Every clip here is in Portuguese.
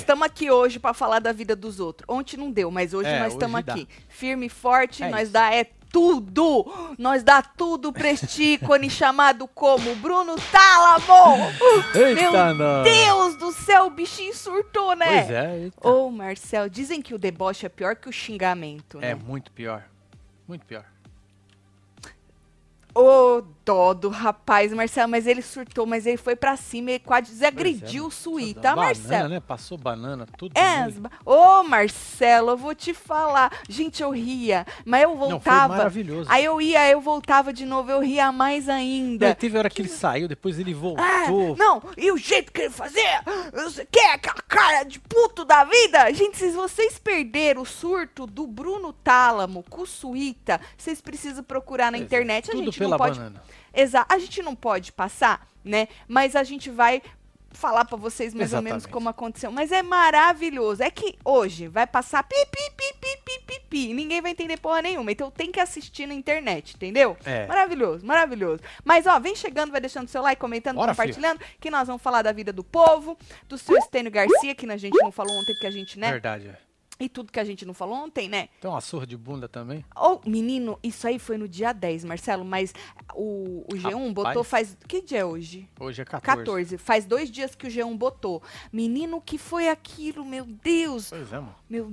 nós estamos aqui hoje pra falar da vida dos outros. Ontem não deu, mas hoje É, nós estamos aqui. Firme e forte, É nós isso. dá é tudo. Nós dá tudo pra este ícone chamado como Bruno Tálamo. Meu nós. Deus do céu, o bichinho surtou, né? Pois é, eita. Ô, Marcel, dizem que o deboche é pior que o xingamento, É né? muito pior. Muito pior. Ô, dó do rapaz, Marcel, mas ele surtou, mas ele foi pra cima e quase desagrediu o Pois é, Suíta, banana, Marcel. né? Passou banana, tudo. É, ô Marcelo, eu vou te falar. Gente, eu ria, mas eu Não, voltava. maravilhoso. aí eu ia, eu voltava de novo, eu ria mais ainda. Não, teve hora que ele saiu, depois ele Ah, voltou. não, e o jeito que ele fazia, você quer aquela cara de puto da vida? Gente, se vocês perderam o surto do Bruno Tálamo com o Suíta, vocês precisam procurar na é, internet. A tudo gente pela não pode banana. Exato. A gente não pode passar, né? Mas a gente vai falar pra vocês mais ou menos Exatamente. como aconteceu. Mas é maravilhoso. É que hoje vai passar pi, pi, pi, pi, pi, pi, pi. Ninguém vai entender porra nenhuma. Então tem que assistir na internet, entendeu? É. Maravilhoso, maravilhoso. Mas, ó, vem chegando, vai deixando seu like, comentando, Bora, compartilhando, que nós vamos falar da vida do povo, do seu Estênio Garcia, que a gente não falou ontem, porque a gente, né? Verdade, é. E tudo que a gente não falou ontem, né? Tem uma surra de bunda também. Ô, menino, isso aí foi no dia 10, Marcelo, mas o, o G1 Rapaz. botou faz. Que dia é hoje? Hoje é 14. 14. Faz dois dias que o G1 botou. Menino, o que foi aquilo? Meu Deus! Pois é, mano. Meu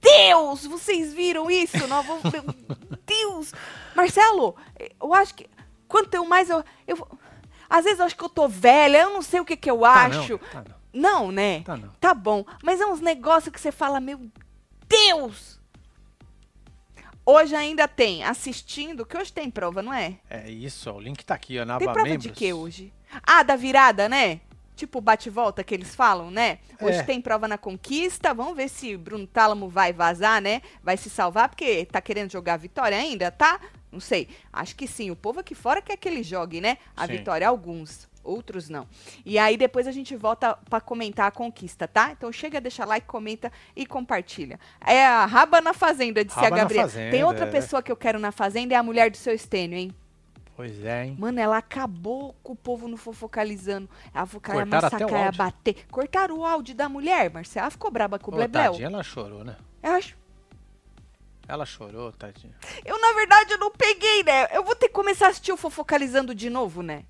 Deus! Vocês viram isso? Nós vamos- meu Deus! Marcelo, eu acho que. Quanto eu mais eu. eu às vezes eu acho que eu tô velha, eu não sei o que, que eu Tá acho. não, tá não. Não, né? Tá não. Tá bom. Mas é uns negócios que você fala, meu Deus! Hoje ainda tem assistindo, que hoje tem prova, não é? É isso, ó, o link tá aqui, ó, na Tem aba prova membros. de quê hoje? Ah, da virada, né? Tipo bate-volta que eles falam, né? Hoje É. tem prova na conquista. Vamos ver se Bruno Tálamo vai vazar, né? Vai se salvar, porque tá querendo jogar a vitória ainda, tá? Não sei. Acho que sim. O povo aqui fora quer que ele jogue, né? A Sim. vitória. Alguns. Outros não. E aí depois a gente volta pra comentar a conquista, tá? Então chega, deixa like, comenta e compartilha. É a Raba na Fazenda, disse Raba a Gabriela. Fazenda, Tem outra é. pessoa que eu quero na Fazenda, é a mulher do seu estênio, hein? Pois é, hein? Mano, ela acabou com o povo no fofocalizando. Ela o massacrar, ia bater. Cortaram o áudio da mulher, Marcela. Ela ficou braba com o Blebleu. tadinha, ela chorou, né? Eu acho. Ela chorou, tadinha. Eu, na verdade, eu não peguei, né? Eu vou ter que começar a assistir o fofocalizando de novo, né?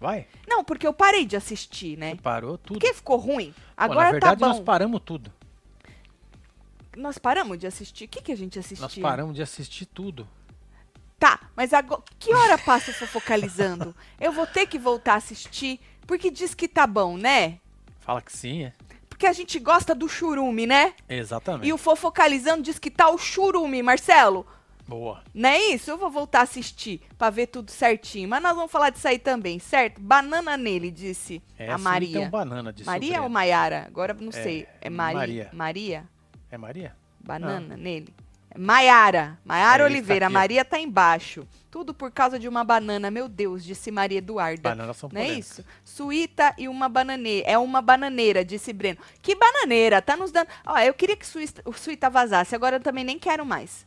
Vai, Não, porque eu parei de assistir, né? parou tudo. Porque ficou ruim. Pô, Agora na verdade, tá bom. nós paramos tudo. Nós paramos de assistir? O que, que a gente assistiu? Nós paramos de assistir tudo. Tá, mas agora. Que hora passa o fofocalizando? eu vou ter que voltar a assistir, porque diz que tá bom, né? Fala que sim, é. Porque a gente gosta do churume, né? Exatamente. E o fofocalizando diz que tá o churume, Marcelo. Boa. Não é isso? Eu vou voltar a assistir pra ver tudo certinho. Mas nós vamos falar disso aí também, certo? Banana nele, disse É, a sim, Maria. Um banana de Maria ou Maiara? Agora não sei. É Maria. Maria. Maria? É Maria? Banana nele. Maiara. Maiara É Oliveira. tá. Maria tá embaixo. Tudo por causa de uma banana. Meu Deus, disse Maria Eduarda. Bananas são Não é isso? Suíta e uma bananeira. É uma bananeira, disse Breno. Que bananeira? Tá nos dando. Ó, eu queria que Suíta, o Suíta vazasse. Agora eu também nem quero mais.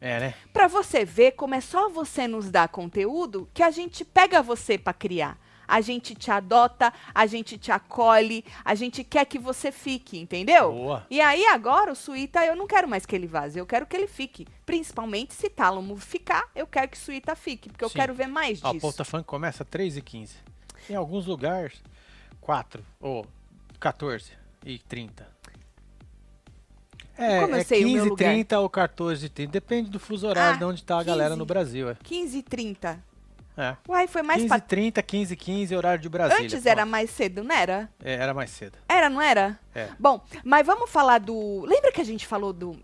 É, né? Pra você ver como é só você nos dar conteúdo que a gente pega você pra criar. A gente te adota, a gente te acolhe, a gente quer que você fique, entendeu? Boa. E aí agora o Suíta, eu não quero mais que ele vaze, eu quero que ele fique. Principalmente se Tálamo ficar, eu quero que o Suíta fique, porque eu Sim. quero ver mais Ó, disso. Ponta Funk começa 3 e 15 Em alguns lugares, 4 ou 14 e 30 É, Como eu é sei o meu 15 lugar? 30 ou 14 e 30 Depende do fuso horário Ah, de onde tá a galera 15. no Brasil, é. 15 e 30. é. Uai, foi mais 15 pra... 30, 15 15 horário de Brasília. Antes era pronto. mais cedo, não era? É, era mais cedo. Era, não era? É. Bom, mas vamos falar do. Lembra que a gente falou do.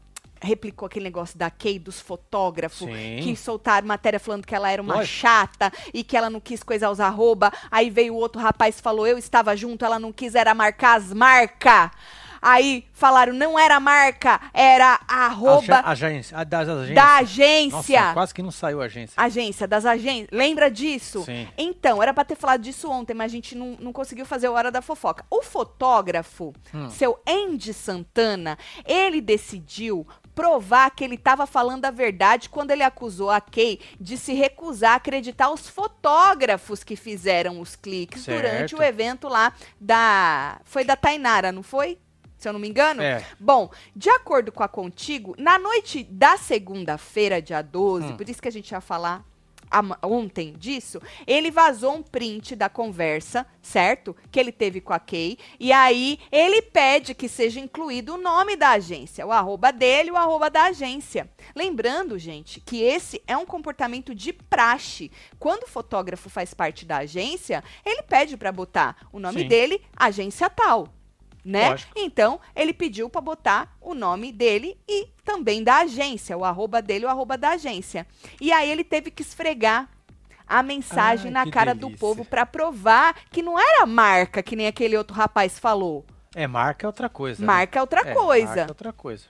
Replicou aquele negócio da Kay, dos fotógrafos, Sim. que soltaram matéria falando que ela era uma Lógico. chata e que ela não quis coisar os arroba. Aí veio o outro rapaz e falou: Eu estava junto, ela não quis, era marcar as marcas. Aí falaram: Não era marca, era a arroba agência, a das agências. da agência. Nossa, quase que não saiu a agência. Agência, das agências. Lembra disso? Sim. Então, era pra ter falado disso ontem, mas a gente não, não conseguiu fazer o Hora da Fofoca. O fotógrafo, Hum. seu Andy Santana, ele decidiu provar que ele estava falando a verdade quando ele acusou a Kay de se recusar a acreditar os fotógrafos que fizeram os cliques Certo. durante o evento lá da... Foi da Tainara, não foi? Se eu não me engano. É. Bom, de acordo com a Contigo, na noite da segunda-feira, dia 12, Hum. por isso que a gente ia falar ontem disso, ele vazou um print da conversa, certo? Que ele teve com a Kay. E aí ele pede que seja incluído o nome da agência, o arroba dele o arroba da agência. Lembrando, gente, que esse é um comportamento de praxe. Quando o fotógrafo faz parte da agência, ele pede para botar o nome Sim. dele, agência tal. Né? Lógico. Então, ele pediu para botar o nome dele e também da agência, o arroba dele, o arroba da agência. E aí ele teve que esfregar a mensagem Ai, na cara do delícia. povo para provar que não era marca, que nem aquele outro rapaz falou. É, marca é outra coisa. né? Marca é outra É, coisa. Marca é outra coisa.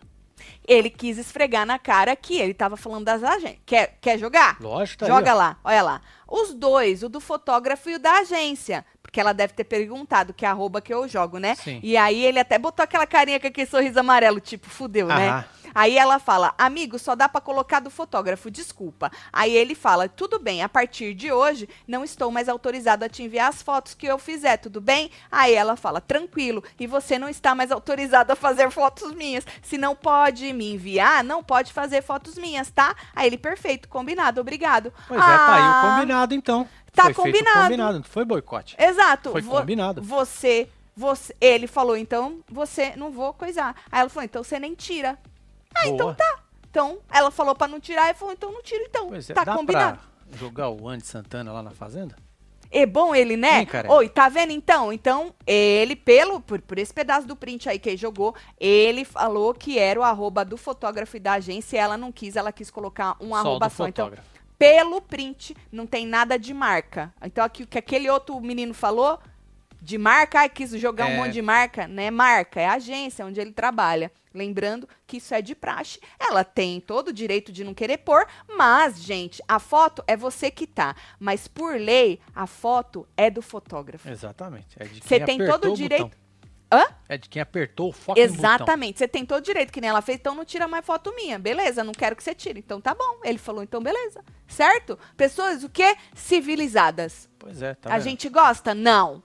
Ele quis esfregar na cara que ele tava falando das agências. Quer, quer jogar? Lógico, tá Joga aí, lá, olha lá. Os dois, o do fotógrafo e o da agência. Porque ela deve ter perguntado que arroba que eu jogo, né? Sim. E aí ele até botou aquela carinha com aquele sorriso amarelo, tipo, fudeu, né? Aham. Aí ela fala, amigo, só dá pra colocar do fotógrafo, desculpa. Aí ele fala, tudo bem, a partir de hoje não estou mais autorizado a te enviar as fotos que eu fizer, tudo bem? Aí ela fala, tranquilo, e você não está mais autorizado a fazer fotos minhas. Se não pode me enviar, não pode fazer fotos minhas, tá? Aí ele, perfeito, combinado, obrigado. Pois é, tá aí Ah, o combinado então. Tá Foi combinado. combinado, não foi boicote. Exato. Foi vo- combinado. Você, você, ele falou, então, você não vou coisar. Aí ela falou, então você nem tira. Ah, então Boa. tá. Então, ela falou pra não tirar, e falou, então não tiro então. Pois é, tá dá combinado. pra jogar o Andy Santana lá na fazenda? É bom ele, né? Sim, cara. Oi, tá vendo então? Então, ele, pelo, por, por esse pedaço do print aí que ele jogou, ele falou que era o arroba do fotógrafo e da agência, e ela não quis, ela quis colocar um Só arroba só. Então, fotógrafo. Pelo print, não tem nada de marca. Então, aqui o que aquele outro menino falou, de marca, ai, quis jogar um É. monte de marca, não é marca, é agência onde ele trabalha. Lembrando que isso é de praxe. Ela tem todo o direito de não querer pôr, mas, gente, a foto é você que tá. Mas, por lei, a foto é do fotógrafo. Exatamente. É de Você tem todo o o direito. botão. Hã? É de quem apertou o foco botão. Exatamente. Você tem todo o direito, que nem ela fez, então não tira mais foto minha. Beleza, não quero que você tire. Então tá bom. Ele falou, então beleza. Certo? Pessoas, o quê? Civilizadas. Pois é, tá a vendo? gente gosta? Não.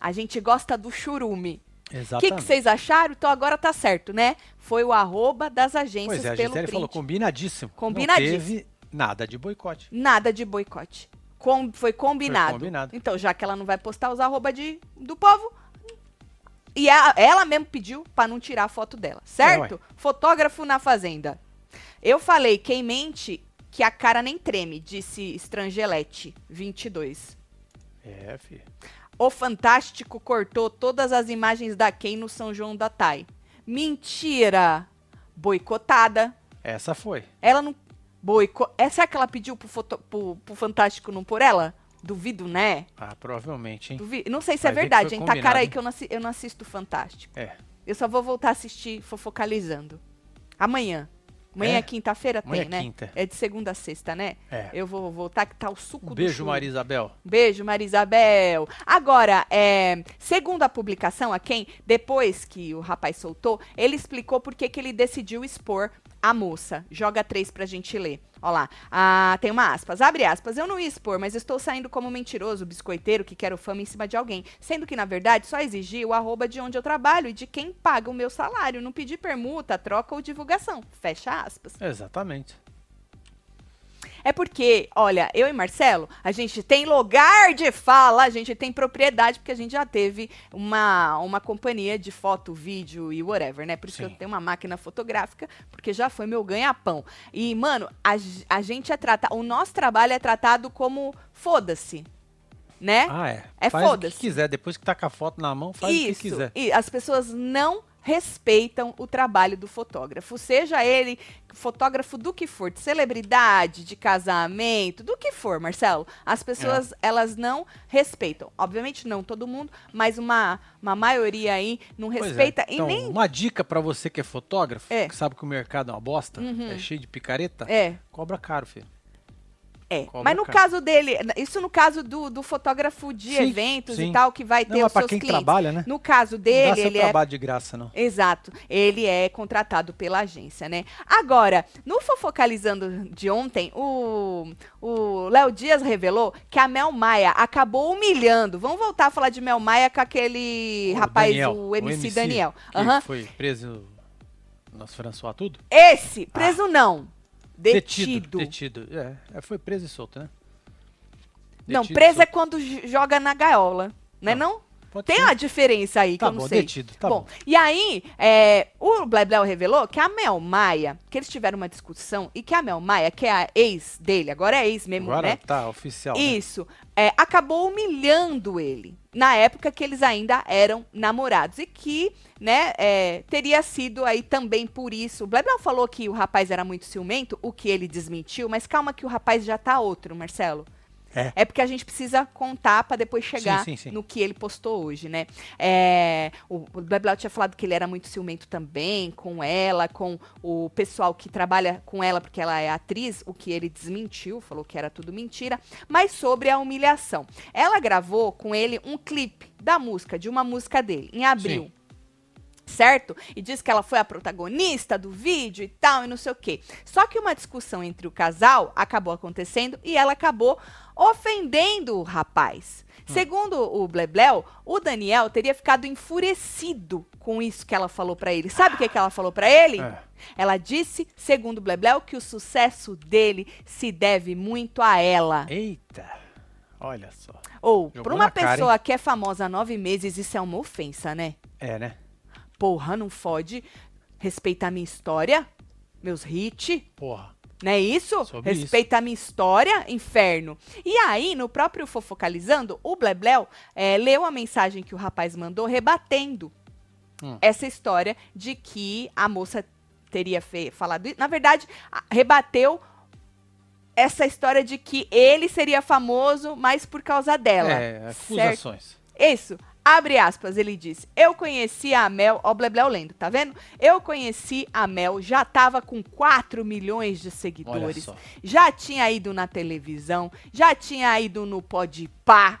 A gente gosta do churume. O que, Exatamente. vocês acharam? Então agora tá certo, né? Foi o arroba das agências Pois é, a pelo print. falou combinadíssimo. Combinadíssimo. Não teve nada de boicote. Nada de boicote. Com- foi combinado. Foi combinado. Então, já que ela não vai postar os arroba de, do povo. E a- ela mesmo pediu pra não tirar a foto dela, certo? É. Fotógrafo na fazenda. Eu falei, quem mente que a cara nem treme, disse Estrangelete, 22. É, filho. O Fantástico cortou todas as imagens da Kay no São João da Tai. Mentira! Boicotada. Essa foi. Ela não. Boico... É, será que ela pediu pro, foto... pro, pro Fantástico não por ela? Duvido, né? Ah, provavelmente, hein? Duvido. Não sei se é Vai que verdade, hein? Tá cara aí que eu não, eu não assisto Fantástico. É. Eu só vou voltar a assistir Fofocalizando. Amanhã. Amanhã é, É? quinta-feira, tem, é né? quinta. É de segunda a sexta, né? É. Eu vou voltar que tá o suco Um do beijo. Maria Isabel. Beijo, Marisabel. Agora, é, segundo a publicação, a quem, depois que o rapaz soltou, ele explicou por que ele decidiu expor a moça. Joga três pra gente ler. Ó lá. Ah, tem uma aspas. Abre aspas. Eu não ia expor, mas estou saindo como mentiroso, biscoiteiro que quero fama em cima de alguém. Sendo que, na verdade, só exigi o arroba de onde eu trabalho e de quem paga o meu salário. Não pedi permuta, troca ou divulgação. Fecha aspas. Exatamente. É porque, olha, eu e Marcelo, a gente tem lugar de fala, a gente tem propriedade, porque a gente já teve uma, uma companhia de foto, vídeo e whatever, né? Por isso que Sim. eu tenho uma máquina fotográfica, porque já foi meu ganha-pão. E, mano, a, a gente é tratado, o nosso trabalho é tratado como foda-se, né? Ah, é. É o foda-se. que quiser. Depois que tá com a foto na mão, faz o Isso. que quiser. E as pessoas não respeitam o trabalho do fotógrafo, seja ele fotógrafo do que for, de celebridade, de casamento, do que for, Marcelo. As pessoas, elas não respeitam. Obviamente não todo mundo, mas uma, uma maioria aí não Pois é. respeita e Então, nem uma dica pra você que é fotógrafo, É. que sabe que o mercado é uma bosta, Uhum. é cheio de picareta, é. cobra caro, filho. É, Cobra mas no caso dele, isso no caso do, do fotógrafo de Sim, eventos sim. e tal, que vai ter Não, mas os pra seus quem clientes. trabalha, né? No caso não dá dele, seu ele é trabalho de graça, não. Exato. Ele é contratado pela agência, né? Agora, no Fofocalizando de ontem, o o Léo Dias revelou que a Mel Maia acabou humilhando. Vamos voltar a falar de Mel Maia com aquele O rapaz, Daniel, o MC, Daniel. que Aham. foi preso nas François tudo? Esse, preso não. Detido. Detido. detido. É, é, foi preso e solto, né? Não, Detido, preso é solto. quando j- joga na gaiola, né não? Pode Tem ser. uma diferença aí que Tá eu não bom, sei. detido, tá bom, bom. e aí, é, o Blebleu revelou que a Mel Maia, que eles tiveram uma discussão, e que a Mel Maia, que é a ex dele, agora é ex mesmo, Agora né? tá oficial. né? Isso, é, acabou humilhando ele, na época que eles ainda eram namorados, e que, né, é, teria sido aí também por isso. O Blebleu falou que o rapaz era muito ciumento, o que ele desmentiu, mas calma que o rapaz já tá outro, Marcelo. É. É porque a gente precisa contar para depois chegar sim, sim. no que ele postou hoje, né? É, o o Blablau tinha falado que ele era muito ciumento também com ela, com o pessoal que trabalha com ela, porque ela é atriz, o que ele desmentiu, falou que era tudo mentira, mas sobre a humilhação. Ela gravou com ele um clipe da música, de uma música dele, em abril Sim. Certo? E diz que ela foi a protagonista do vídeo e tal, e não sei o quê. Só que uma discussão entre o casal acabou acontecendo e ela acabou ofendendo o rapaz. Segundo o Blebleu, o Daniel teria ficado enfurecido com isso que ela falou pra ele. Sabe o que, que ela falou pra ele? É. Ela disse, segundo o Blebleu, que o sucesso dele se deve muito a ela. Eita. Olha só. Ou, pra uma na cara, pessoa que é famosa há nove meses, isso é uma ofensa, né? É, né? Porra, não fode. Respeita a minha história, meus hits, Porra. não é isso? Sobre Respeita a minha história, inferno. E aí, no próprio Fofocalizando, o Blebleu eh, leu a mensagem que o rapaz mandou rebatendo Hum. essa história de que a moça teria falado isso. Na verdade, rebateu essa história de que ele seria famoso, mas por causa dela. É, certo? acusações. Isso. Abre aspas, ele disse: Eu conheci a Mel, ó, o Blebleu lendo, tá vendo? Eu conheci a Mel, já tava com 4 milhões de seguidores, já tinha ido na televisão, já tinha ido no Podpah.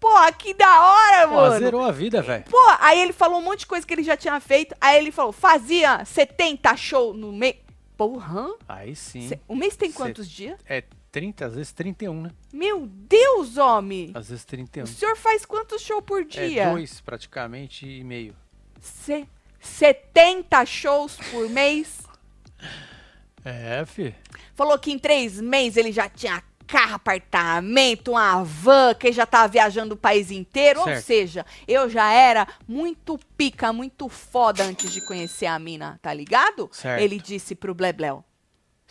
Pô, que da hora, Pô, mano! zerou a vida, velho. Pô, aí ele falou um monte de coisa que ele já tinha feito, aí ele falou: fazia 70 show no mês. Porra! Aí sim. O mês tem Cê- quantos dias? É 30, às vezes 31, né? Meu Deus, homem! Às vezes 31. O senhor faz quantos shows por dia? É dois, praticamente, e meio. Se- 70 shows por mês. É, fi. Falou que em três meses ele já tinha carro, apartamento, uma van, que ele já tava viajando o país inteiro. Ou Certo. seja, eu já era muito pica, muito foda antes de conhecer a mina, tá ligado? Certo. Ele disse pro Blebleu.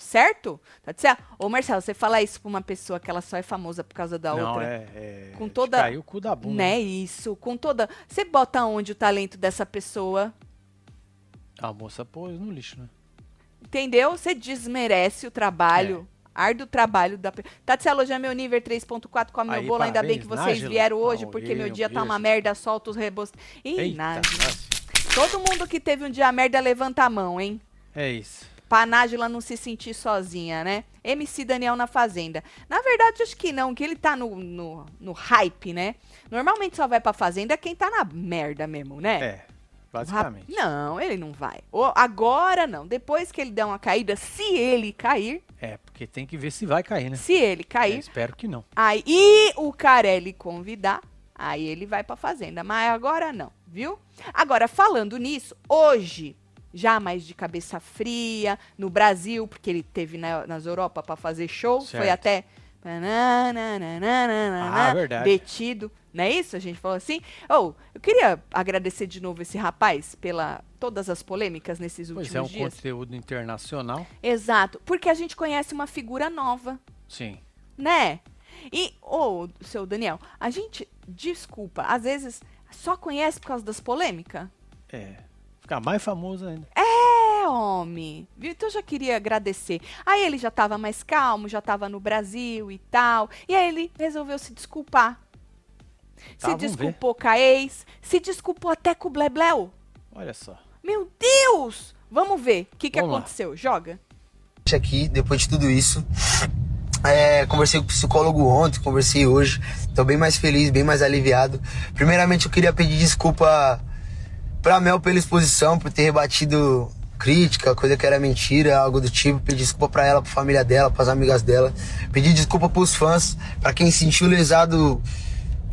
Certo? Tá certo? Ô, Marcelo, você fala isso pra uma pessoa que ela só é famosa por causa da Não, outra. é, é. Com de toda- Caiu o cu da bunda. Né, isso. Com toda. Você bota onde o talento dessa pessoa? A moça pôs no lixo, né? Entendeu? Você desmerece o trabalho. Árduo trabalho da pessoa. Tatselo, já é meu nível 3.4, come meu bolo. Ainda bem que vocês Nájila. vieram hoje, Ah, porque meu eu, dia tá uma merda, solta os rebostos. Ih, Eita. Todo mundo que teve um dia merda, levanta a mão, hein? É isso. Pra Nájila não se sentir sozinha, né? MC Daniel na Fazenda. Na verdade, acho que não, que ele tá no, no, no hype, né? Normalmente só vai pra Fazenda quem tá na merda mesmo, né? É, basicamente. Não, ele não vai. Ou agora não. Depois que ele der uma caída, se ele cair, É, porque tem que ver se vai cair, né? se ele cair, espero que não. aí e o Carelli convidar, aí ele vai pra fazenda. Mas agora não, viu? Agora, falando nisso, hoje, já mais de cabeça fria, no Brasil, porque ele teve na, nas Europa pra fazer show, foi Certo. até. Ah, verdade. Detido, não é isso? A gente falou assim. Oh, eu queria agradecer de novo esse rapaz pela todas as polêmicas nesses últimos Pois é, um dias. conteúdo internacional. Exato, porque a gente conhece uma figura nova Sim. né? E, ô, seu Daniel, a gente, desculpa, às vezes só conhece por causa das polêmicas? É. Ficar mais famoso ainda. É, homem. Viu? Então eu já queria agradecer. Aí ele já tava mais calmo, já tava no Brasil e tal. E aí ele resolveu se desculpar. Tá, se desculpou com a ex, se desculpou até com o Blebleu. Olha só. Meu Deus! Vamos ver o que, que Vamos lá. aconteceu. Joga. aqui, depois de tudo isso, É, conversei com o psicólogo ontem, conversei hoje. Tô bem mais feliz, bem mais aliviado. Primeiramente, eu queria pedir desculpa pra Mel pela exposição, por ter rebatido crítica, coisa que era mentira, algo do tipo. Pedir desculpa pra ela, pra família dela, pras amigas dela. Pedir desculpa pros fãs, pra quem se sentiu lesado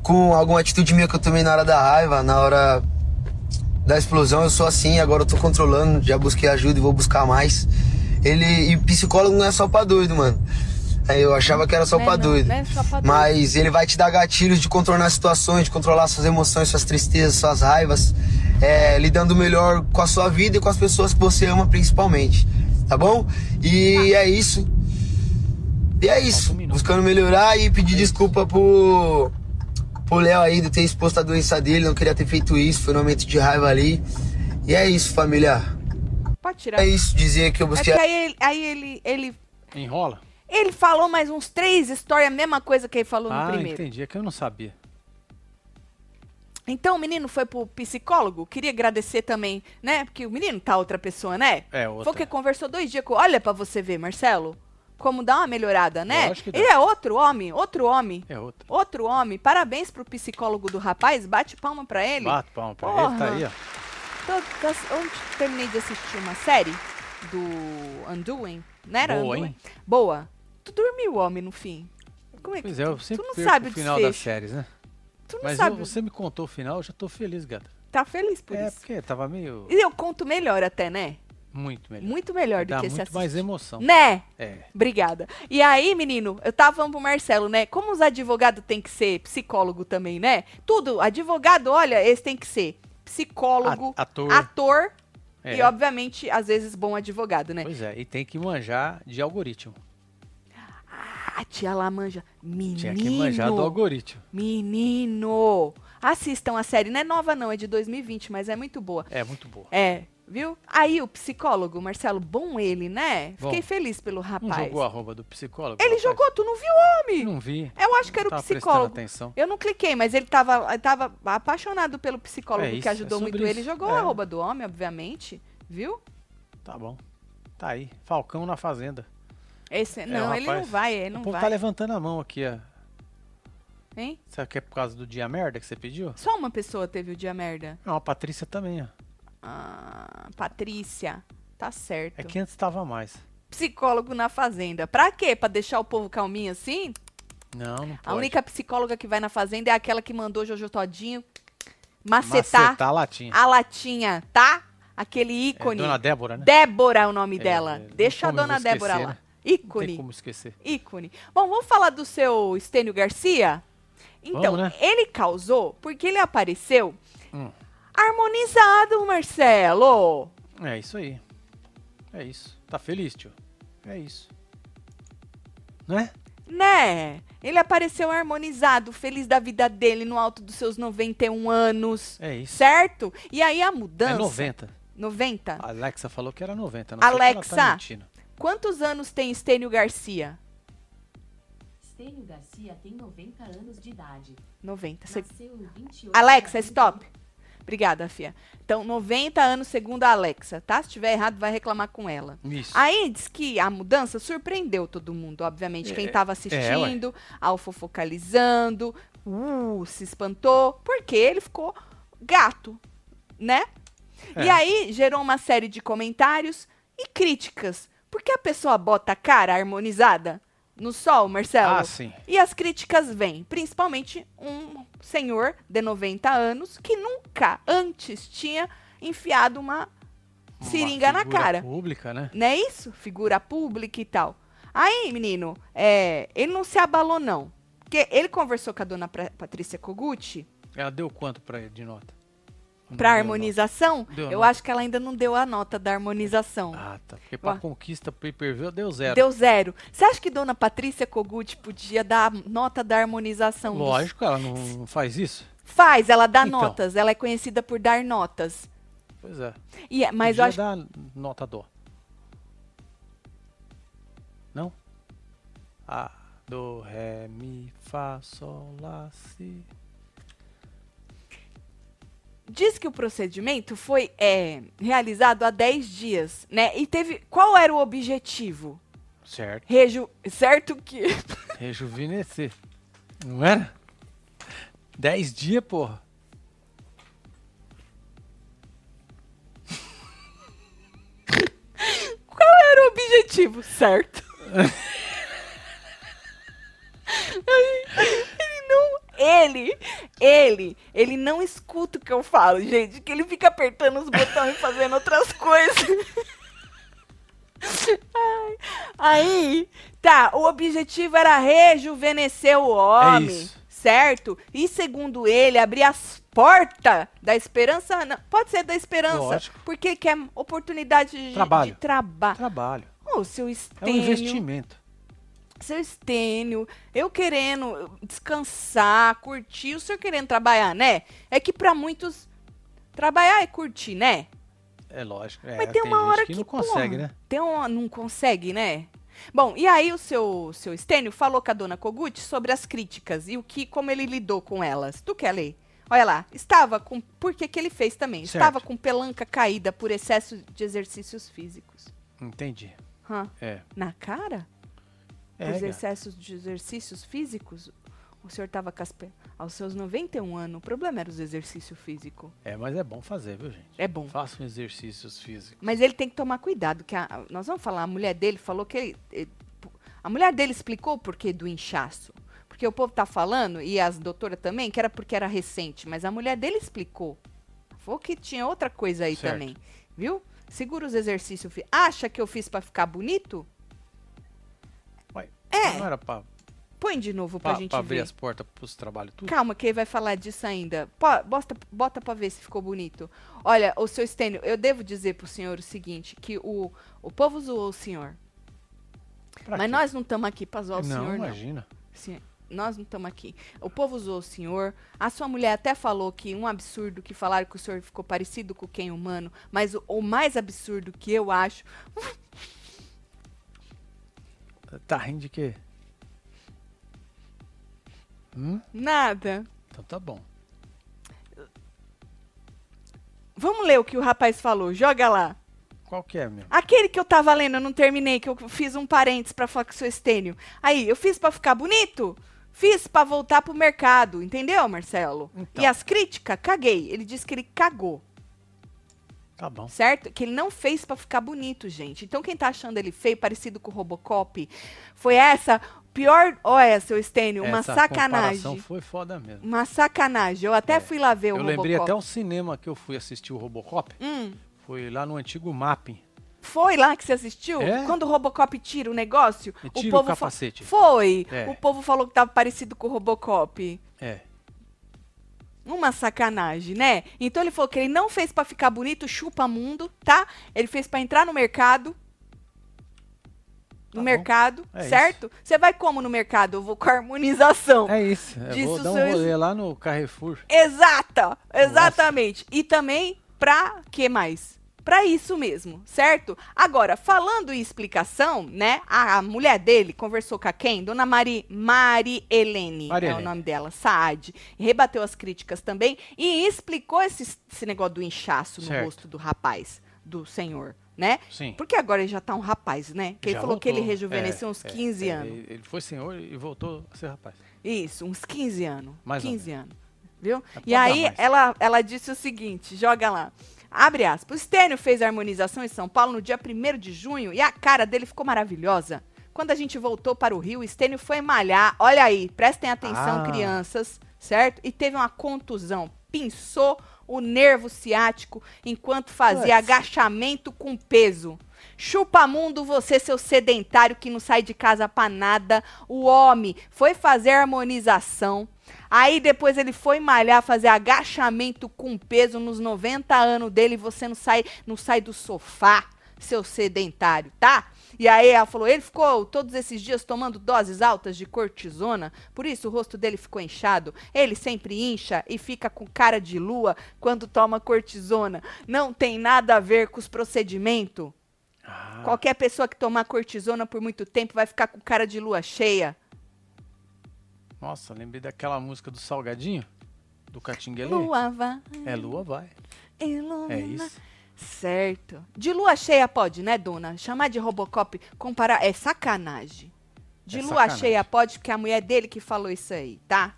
com alguma atitude minha que eu tomei na hora da raiva, na hora da explosão. Eu sou assim, agora eu tô controlando, já busquei ajuda e vou buscar mais. Ele. E psicólogo não é só pra doido, mano. É, Eu achava que era só é pra não, doido. é só pra doido. Mas ele vai te dar gatilhos de contornar situações, de controlar suas emoções, suas tristezas, suas raivas, é, lidando melhor com a sua vida e com as pessoas que você ama principalmente. Tá bom? E é isso. E é isso. Um. Buscando melhorar e pedir desculpa pro, pro Léo aí de ter exposto a doença dele. Não queria ter feito isso. Foi um momento de raiva ali. E é isso, família. Pode tirar. É isso. Dizer que eu É busquei. que aí, ele- aí ele, ele, Enrola? ele falou mais uns três histórias, a mesma coisa que ele falou no Ah, primeiro. entendi. É que eu não sabia. Então o menino foi pro psicólogo. Queria agradecer também, né? Porque o menino tá outra pessoa, né? É, outra. Foi que conversou dois dias com. Olha pra você ver, Marcelo. Como dá uma melhorada, né? Lógico que dá. Ele é outro homem, outro homem. É outra. Outro homem. Parabéns pro psicólogo do rapaz. Bate palma pra ele. Bate palma pra Porra. ele, tá aí, ó. Tô- terminei de assistir uma série do Undoing. Não era Boa, Undoing? hein? Boa. Tu dormiu, homem, no fim. Como é que Pois é, eu sempre tu não sabe o final das séries, né? Tu não Mas eu- sabe. você me contou o final, eu já tô feliz, gata. Tá feliz por é, isso. porque tava meio... E eu conto melhor até, né? Muito melhor. Muito melhor do Dá que esse muito mais emoção. Né? É. Obrigada. E aí, menino, eu tava falando pro Marcelo, né? Como os advogados têm que ser psicólogo também, né? Tudo, advogado, olha, eles têm que ser psicólogo, A- ator. ator É. e, obviamente, às vezes, bom advogado, né? Pois é, e tem que manjar de algoritmo. A tia lá manja. Menino. Tinha que manjar do algoritmo. Menino. Assistam a série. Não é nova, não. É de 2020, mas é muito boa. É muito boa. É, viu? Aí o psicólogo, Marcelo, bom ele, né? Bom. Fiquei feliz pelo Não rapaz. jogou a arroba do psicólogo? Ele rapaz? jogou, tu não viu, homem? Não vi. Eu acho que era o psicólogo. atenção. Eu não cliquei, mas ele tava, tava apaixonado pelo psicólogo É que isso, ajudou é muito sobre ele. isso. Jogou É. a arroba do homem, obviamente. Viu? Tá bom. Tá aí. Falcão na fazenda. Esse, É, não, o ele não vai, ele o não povo vai. tá levantando a mão aqui, ó. Hein? Será que é por causa do dia merda que você pediu? Só uma pessoa teve o dia merda. Não, a Patrícia também, ó. Ah, Patrícia. Tá certo. É que antes tava mais. Psicólogo na fazenda. Pra quê? Pra deixar o povo calminho assim? Não, não pode. A única psicóloga que vai na fazenda é aquela que mandou Jojo Todinho macetar, Macetar a latinha. a latinha, tá? Aquele É, ícone. Dona Débora, né? Débora é o nome É, dela. é, Deixa a dona Débora esquecer, lá. né? Não tem Ícone. como esquecer. Ícone. Bom, vamos falar do seu Estênio Garcia? Então, Vamos, né? ele causou porque ele apareceu Hum. harmonizado, Marcelo. É isso aí. É isso. Tá feliz, tio? É isso. Né? Né? Ele apareceu harmonizado, feliz da vida dele no alto dos seus 91 anos. É isso. Certo? E aí a mudança. É 90. 90? A Alexa falou que era 90. Não ela Alexa. tá. Quantos anos tem Estênio Garcia? Stênio Garcia tem 90 anos de idade. 90. Você Nasceu em 28 Alexa, stop. Obrigada, Fia. Então, 90 anos segundo a Alexa, tá? Se tiver errado, vai reclamar com ela. Isso. Aí diz que a mudança surpreendeu todo mundo, obviamente. Quem É, estava assistindo, ao fofocalizando, uh, se espantou, porque ele ficou gato, né? E É. aí gerou uma série de comentários e críticas. Por que a pessoa bota a cara harmonizada no sol, Marcelo? Ah, sim. E as críticas vêm, principalmente um senhor de 90 anos que nunca antes tinha enfiado uma Uma seringa na figura cara. pública, né? Não é isso? Figura pública e tal. Aí, menino, é, ele não se abalou, não. Porque ele conversou com a dona Patrícia Koguchi Ela deu quanto pra ele de nota? Deu harmonização. Deu eu nota. acho que ela ainda não deu a nota da harmonização. Ah, tá. Porque pra Ué. conquista pay per view deu zero. Deu zero. Você acha que dona Patrícia Koguchi podia dar a nota da harmonização? dos- Lógico, ela não faz isso. Faz, ela dá Então. notas. Ela é conhecida por dar notas. Pois é. E, é- mas eu Podia acho dar nota dó. Não? Ah, do, ré, mi, fá, sol, lá, si. Diz que o procedimento foi é, realizado há 10 dias, né? E teve. Qual era o objetivo? Certo. Reju... Certo que... Rejuvenescer. Não era? Dez dias, porra. Qual era o objetivo? Certo. ele. Ele, ele, não escuta o que eu falo, gente. Que ele fica apertando os botões e fazendo outras coisas. Ai, Aí, tá, o objetivo era rejuvenescer o homem, isso. certo? E segundo ele, abrir as portas da esperança, não, pode ser da esperança, Lógico. porque quer oportunidade de Trabalho. de trabalho. Trabalho. Ô, seu É um estênio, investimento. Seu estênio, eu querendo descansar, curtir, o senhor querendo trabalhar, né? É que pra muitos, trabalhar é curtir, né? É lógico. É, Mas tem uma gente hora que que, não consegue, porra, né? Tem uma, não consegue, né? Bom, e aí o seu, seu Estênio falou com a dona Kogut sobre as críticas e o que, como ele lidou com elas. Tu quer ler? Olha lá, estava com. Por que, que ele fez também? Certo. Estava com pelanca caída por excesso de exercícios físicos. Entendi. Hã? É. Na cara? É, Os excessos de exercícios físicos? O senhor estava com as pe... aos seus 91 anos. O problema era os exercícios físicos. é, mas é bom fazer, viu, gente? É bom. Façam exercícios físicos. Mas ele tem que tomar cuidado, que a- nós vamos falar, a mulher dele falou que ele, ele- a mulher dele explicou o porquê do inchaço. Porque o povo tá falando, e as doutoras também, que era porque era recente, mas a mulher dele explicou. Falou que tinha outra coisa aí Certo. também, viu? Segura os exercícios. Acha que eu fiz pra ficar bonito? É. Não era pra, Põe de novo pra, pra, gente pra abrir ver. as portas pros trabalhos tudo? Calma, que ele vai falar disso ainda. Po- Bota, bota pra ver se ficou bonito. Olha, o seu Stênio, eu devo dizer pro senhor o seguinte, que o, o povo zoou o senhor. Pra Mas quê? nós não estamos aqui pra zoar o não, senhor, não. imagina. Sim, nós não estamos aqui. O povo zoou o senhor. A sua mulher até falou que um absurdo que falaram que o senhor ficou parecido com quem humano. Mas o, o mais absurdo que eu acho. Tá rindo de quê? Hum? Nada. Então tá bom. Vamos ler o que o rapaz falou. Joga lá. Qual que é, meu? Aquele que eu tava lendo, eu não terminei, que eu fiz um parênteses pra falar com o seu estênio. Aí, eu fiz pra ficar bonito? Fiz pra voltar pro mercado, entendeu, Marcelo? Então. E as críticas, caguei. Ele disse que ele cagou. Tá bom. certo? Que ele não fez pra ficar bonito, gente. Então quem tá achando ele feio, parecido com o Robocop, foi essa pior, olha, seu Stênio, uma Essa sacanagem. foi foda mesmo. Uma sacanagem. Eu até É. fui lá ver o Eu Robocop. lembrei até o cinema que eu fui assistir o Robocop. Hum, Foi lá no antigo Mapping. foi lá que você assistiu? É. Quando o Robocop tira o negócio, E o tira o povo fa- capacete. Foi. É. O povo falou que tava parecido com o Robocop. É. Uma sacanagem, né? Então ele falou que ele não fez pra ficar bonito, chupa mundo, tá? Ele fez pra entrar no mercado. No Tá mercado, É isso. certo? Você vai como no mercado? Eu vou com a harmonização. É isso. Eu Disse vou o dar um seu rolê lá no Carrefour. Exata! Exatamente. E também pra que mais? Pra isso mesmo, certo? Agora, falando em explicação, né? A, a mulher dele conversou com a quem? Dona Mari, Mari Helene, Mari é Helene. o nome dela, Saad. Rebateu as críticas também e explicou esse, esse negócio do inchaço no Certo. rosto do rapaz, do senhor, né? Sim. Porque agora ele já tá um rapaz, né? Que ele falou que ele voltou. rejuvenesceu É, uns é, 15 é, anos. Ele ele foi senhor e voltou a ser rapaz. Isso, uns 15 anos. Mais ou 15 anos. Viu? É, E aí mais. ela, ela disse o seguinte, joga lá. Abre aspas. O Stênio fez a harmonização em São Paulo no dia 1 de junho e a cara dele ficou maravilhosa. Quando a gente voltou para o Rio, o Stênio foi malhar. Olha aí, prestem atenção, Ah. crianças, certo? E teve uma contusão. Pinçou o nervo ciático enquanto fazia agachamento com peso. Chupa mundo, você, seu sedentário que não sai de casa pra nada. O homem foi fazer harmonização. Aí depois ele foi malhar, fazer agachamento com peso nos 90 anos dele. e Você não sai, não sai do sofá, seu sedentário, tá? E aí ela falou, ele ficou todos esses dias tomando doses altas de cortisona, por isso o rosto dele ficou inchado. Ele sempre incha e fica com cara de lua quando toma cortisona. Não tem nada a ver com os procedimentos. Ah, Qualquer pessoa que tomar cortisona por muito tempo vai ficar com cara de lua cheia. Nossa, lembrei daquela música do Salgadinho, do Catinguelê. Lua vai, É Lua vai. ilumina. É isso. Certo. De lua cheia pode, né, dona? Chamar de Robocop, comparar. É sacanagem. De É lua sacanagem. cheia pode, porque a mulher dele que falou isso aí, tá?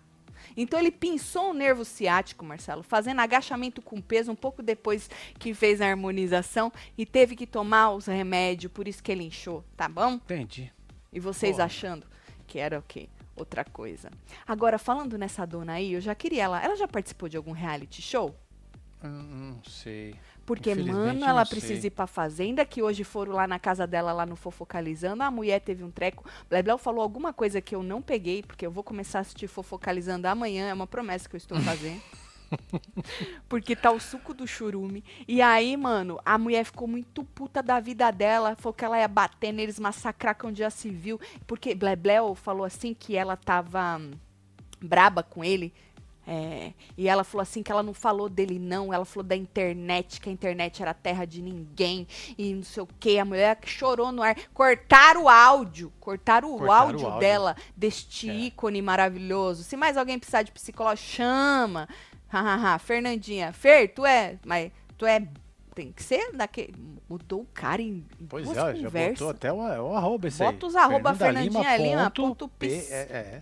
Então ele pinçou o nervo ciático, Marcelo, fazendo agachamento com peso um pouco depois que fez a harmonização e teve que tomar os remédios, por isso que ele inchou, tá bom? Entendi. E vocês Porra. achando que era o quê? Outra coisa. Agora, falando nessa dona aí, eu já queria ela. Ela já participou de algum reality show? Não sei. Porque, mano, ela precisa sei. ir pra fazenda, que hoje foram lá na casa dela, lá no Fofocalizando, a mulher teve um treco. Blebleu falou alguma coisa que eu não peguei, porque eu vou começar a assistir Fofocalizando amanhã, é uma promessa que eu estou fazendo. Porque tá o suco do churume. E aí, mano, a mulher ficou muito puta da vida dela, falou que ela ia bater neles, massacrar com onde já se viu. Porque Blebleu falou assim que ela tava hum, braba com ele. É, e ela falou assim que ela não falou dele, não. Ela falou da internet, que a internet era terra de ninguém. E não sei o que. A mulher que chorou no ar. Cortaram o áudio. Cortaram o, Cortaram o áudio, áudio. dela, deste É. ícone maravilhoso. Se mais alguém precisar de psicólogo, chama. Hahaha. Fernandinha. Fer, tu é. Mas tu é. Tem que ser daquele. Mudou o cara em, Pois duas é, já conversas. botou até o, o arroba esse. Bota os arroba Fernandinha Lima, ponto P- é,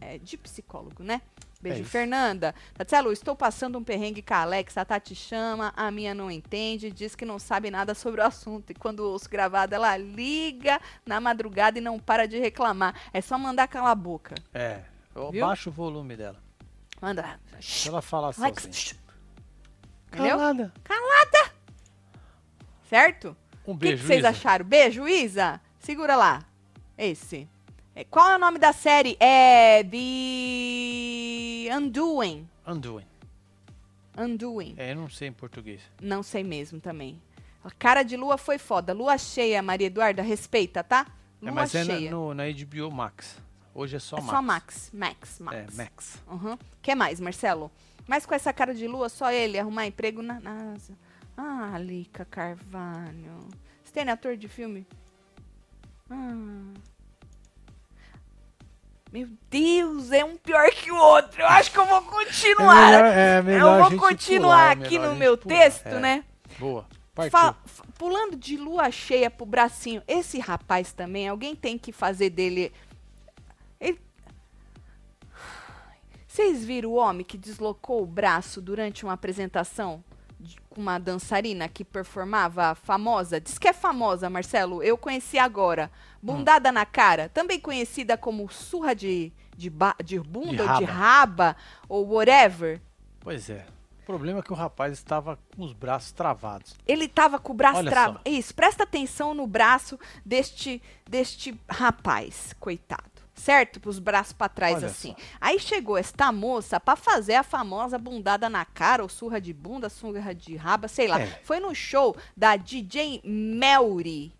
é. De psicólogo, né? Beijo, É. Fernanda. Tatielo, estou passando um perrengue com a Alex. A Tati chama, a minha não entende, diz que não sabe nada sobre o assunto. E quando ouço gravado, ela liga na madrugada e não para de reclamar. É só mandar calar a boca. É. Eu Viu? baixo o volume dela. Manda. Se ela falar Alex, sozinha. Entendeu? Calada. Certo? Um O que, que beijo, vocês Isa. acharam? Beijo, Isa. Segura lá. Esse. É, Qual é o nome da série? É The Undoing. Undoing. Undoing. É, eu não sei em português. Não sei mesmo também. A cara de lua foi foda. Lua cheia, Maria Eduarda, respeita, tá? É, Lua mas é na, cheia. no, na HBO Max. Hoje é só é Max. só Max. Max, Max. É, Max. Uhum. que mais, Marcelo? Mas com essa cara de lua, só ele arrumar emprego na NASA. Ah, Lica Carvalho. Você tem ator de filme? Ah. Meu Deus, é um pior que o outro. Eu acho que eu vou continuar. É melhor, é melhor eu vou gente continuar pular, é aqui no meu pular. texto, É. né? Boa. Fa- pulando de lua cheia pro bracinho. Esse rapaz também, alguém tem que fazer dele. Vocês viram o homem que deslocou o braço durante uma apresentação com uma dançarina que performava a famosa? Diz que é famosa, Marcelo. Eu conheci agora. Bundada na cara, também conhecida como surra de, de, ba- de bunda De ou de raba. raba ou whatever. Pois é. O problema é que o rapaz estava com os braços travados. Ele tava com o braço travado. Isso, presta atenção no braço deste, deste rapaz, coitado. Certo? Os braços pra trás Olha assim. só. Aí chegou esta moça pra fazer a famosa bundada na cara, ou surra de bunda, surra de raba, sei lá. É. Foi no show da DJ Melry.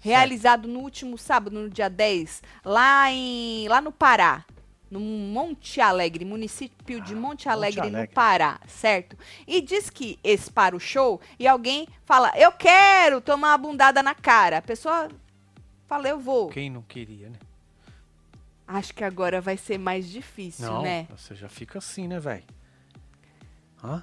Realizado no último sábado, no dia 10, lá em lá no Pará, no Monte Alegre, município de Ah, Monte Monte Alegre, no Alegre. Pará, certo? E diz que esse para o show e alguém fala, eu quero tomar uma bundada na cara. A pessoa fala, eu vou. Quem não queria, né? Acho que agora vai ser mais difícil, Não, né? você já fica assim, né, velho? Hã?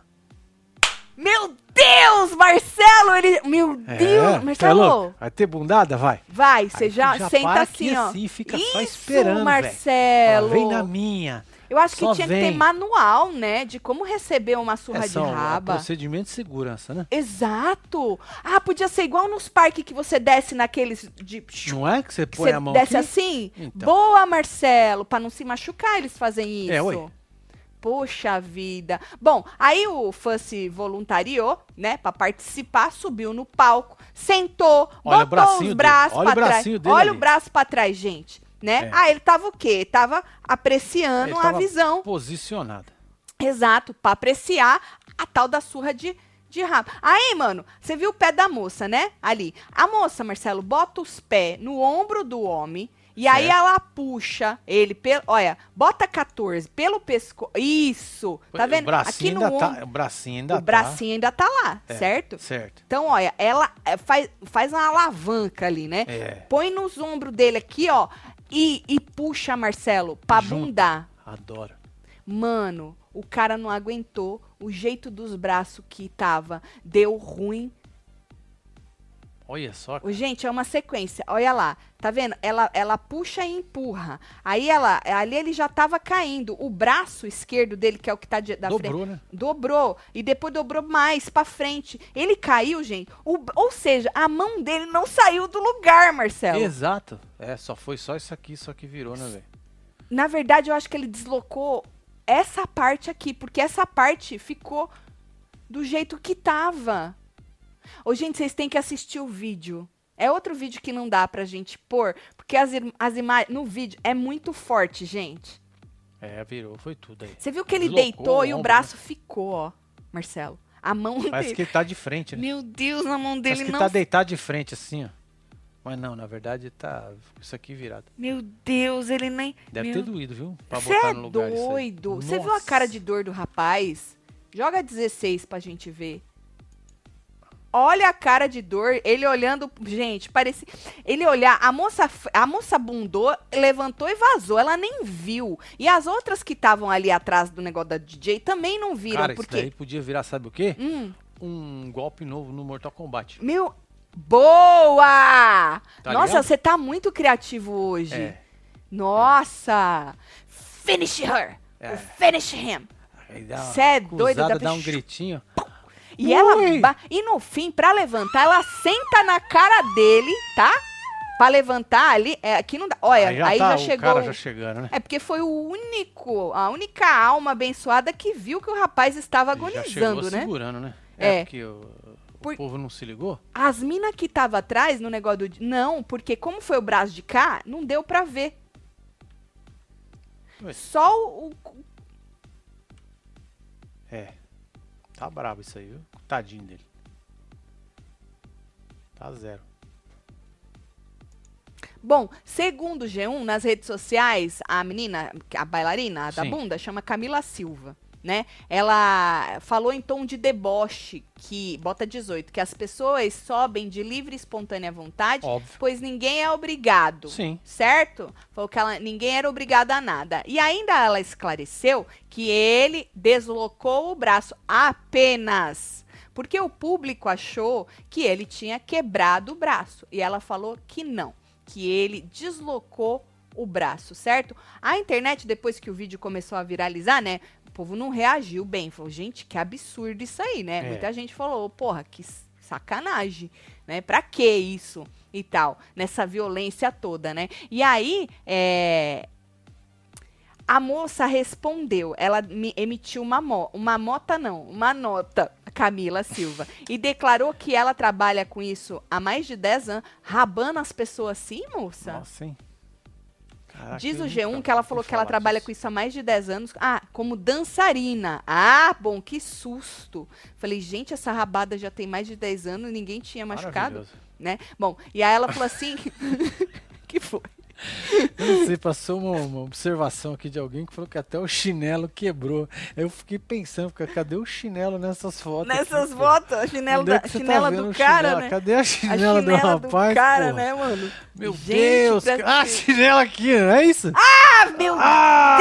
Meu Deus, Marcelo, ele... Meu É, Deus, tá Marcelo. Vai ter bundada? Vai. Vai, você já, já senta assim, ó. assim, fica Isso, só esperando. Marcelo. Fala, Vem na minha. Eu acho que Só tinha que vem. ter manual, né? De como receber uma surra É de um raba. procedimento de segurança, né? Exato. Ah, podia ser igual nos parques que você desce naqueles de... Não é que você que põe você a mão desce aqui? assim? Então. Boa, Marcelo. Pra não se machucar, eles fazem isso. É, ué. Poxa vida. Bom, aí o fã se voluntariou, né, Pra participar, subiu no palco, sentou, Olha botou os braços olha o pra trás. Olha o braço pra trás, gente, né? É. Ah, ele tava o quê? Tava apreciando Ele a visão. Posicionada. Exato, pra apreciar a tal da surra de, de rabo. Aí, mano, você viu o pé da moça, né? Ali. A moça, Marcelo, bota os pés no ombro do homem. E aí ela puxa ele pelo. Olha, bota 14 pelo pescoço. Isso! Tá O vendo? bracinho Aqui no ainda ombro. tá, o bracinho ainda o tá. bracinho ainda tá lá, É, certo? Certo. Então, olha, ela é, faz, faz uma alavanca ali, né? É. Põe nos ombros dele aqui, ó. E, e puxa, Marcelo, pra Junto. bundar. Adoro. Mano, o cara não aguentou, o jeito dos braços que tava deu ruim. Olha só. Cara. Gente, é uma sequência. Olha lá, tá vendo? Ela, ela puxa e empurra. Aí ela, ali ele já tava caindo. O braço esquerdo dele, que é o que tá de, da frente, Dobrou, né? dobrou e depois dobrou mais pra frente. Ele caiu, gente. O- ou seja, a mão dele não saiu do lugar, Marcelo. Exato. É, só foi só isso aqui, só que virou, né, velho? Na verdade, eu acho que ele deslocou essa parte aqui, porque essa parte ficou do jeito que tava. Ô, gente, vocês têm que assistir o vídeo. É outro vídeo que não dá pra gente pôr, porque as, as imagens no vídeo é muito forte, gente. É, virou, foi tudo aí. Você viu que ele Deslocou deitou o e o ombro, braço ficou, ó, Marcelo. A mão Parece dele. que ele tá de frente, né? Meu Deus, na mão Parece dele que não. tá deitado de frente, assim, ó. Mas não, na verdade tá isso aqui virado. Meu Deus, ele nem. Deve Meu ter doído, viu? Pra Você botar é no lugar doido. Você viu a cara de dor do rapaz? Joga 16 pra gente ver. Olha a cara de dor, ele olhando, gente, parecia, ele olhar, a moça, a moça bundou, levantou e vazou, ela nem viu. E as outras que estavam ali atrás do negócio da DJ também não viram, Cara, porque isso daí podia virar, sabe o quê? hum, Um golpe novo no Mortal Kombat. meu boa! Tá Nossa, ligado? você tá muito criativo hoje. É. Nossa! Finish her. É. Finish him. Aí dá uma Cê é doido, dá dá um gritinho. E ela Ui! ba- e no fim, pra levantar, ela senta na cara dele, tá? Pra levantar ali, é, aqui não dá. Olha, aí já, tá o chegou. já chegando, né? É porque foi o único, a única alma abençoada que viu que o rapaz estava Ele já agonizando, chegou né? segurando, né? É. É, porque o, o Por- povo não se ligou. As minas que tava atrás no negócio do. Não, porque como foi o braço de cá, não deu pra ver. Só o- É. Tá brabo isso aí, viu? Tadinho dele. Tá zero. Bom, segundo o G1, nas redes sociais, a menina, a bailarina, a da Sim. bunda, chama Camila Silva, né? Ela falou em tom de deboche que, bota 18, que as pessoas sobem de livre e espontânea vontade, Óbvio. pois ninguém é obrigado. Sim. Certo? Falou que ela, ninguém era obrigado a nada. E ainda ela esclareceu que ele deslocou o braço apenas porque o público achou que ele tinha quebrado o braço. E ela falou que não, que ele deslocou o braço, certo? A internet, depois que o vídeo começou a viralizar, né? O povo não reagiu bem. Falou, gente, que absurdo isso aí, né? É. Muita gente falou, porra, que sacanagem, né? Pra que isso? E tal, nessa violência toda, né? E aí, é, a moça respondeu, ela me emitiu uma, mo uma mota não, uma nota, Camila Silva, e declarou que ela trabalha com isso há mais de 10 anos, rabando as pessoas assim, moça? Nossa, hein? Caraca, Diz o G1 nunca que ela falou que ela trabalha disso. com isso há mais de 10 anos. Ah, como dançarina. Ah, bom, que susto. Falei, gente, essa rabada já tem mais de 10 anos ninguém tinha machucado, né? Bom, e aí ela falou assim... que foi? Não sei, passou uma, uma observação aqui de alguém que falou que até o chinelo quebrou. Eu fiquei pensando, cadê o chinelo nessas fotos? Nessas fotos, a chinela, Onde é da, que você tá chinela vendo do cara, chinelo? né? Cadê a A chinela, chinela do do rapaz? cara, porra? né, mano? Meu Gente, Deus! cara- Ah, que- chinela aqui, não é isso? Ah, meu Ah!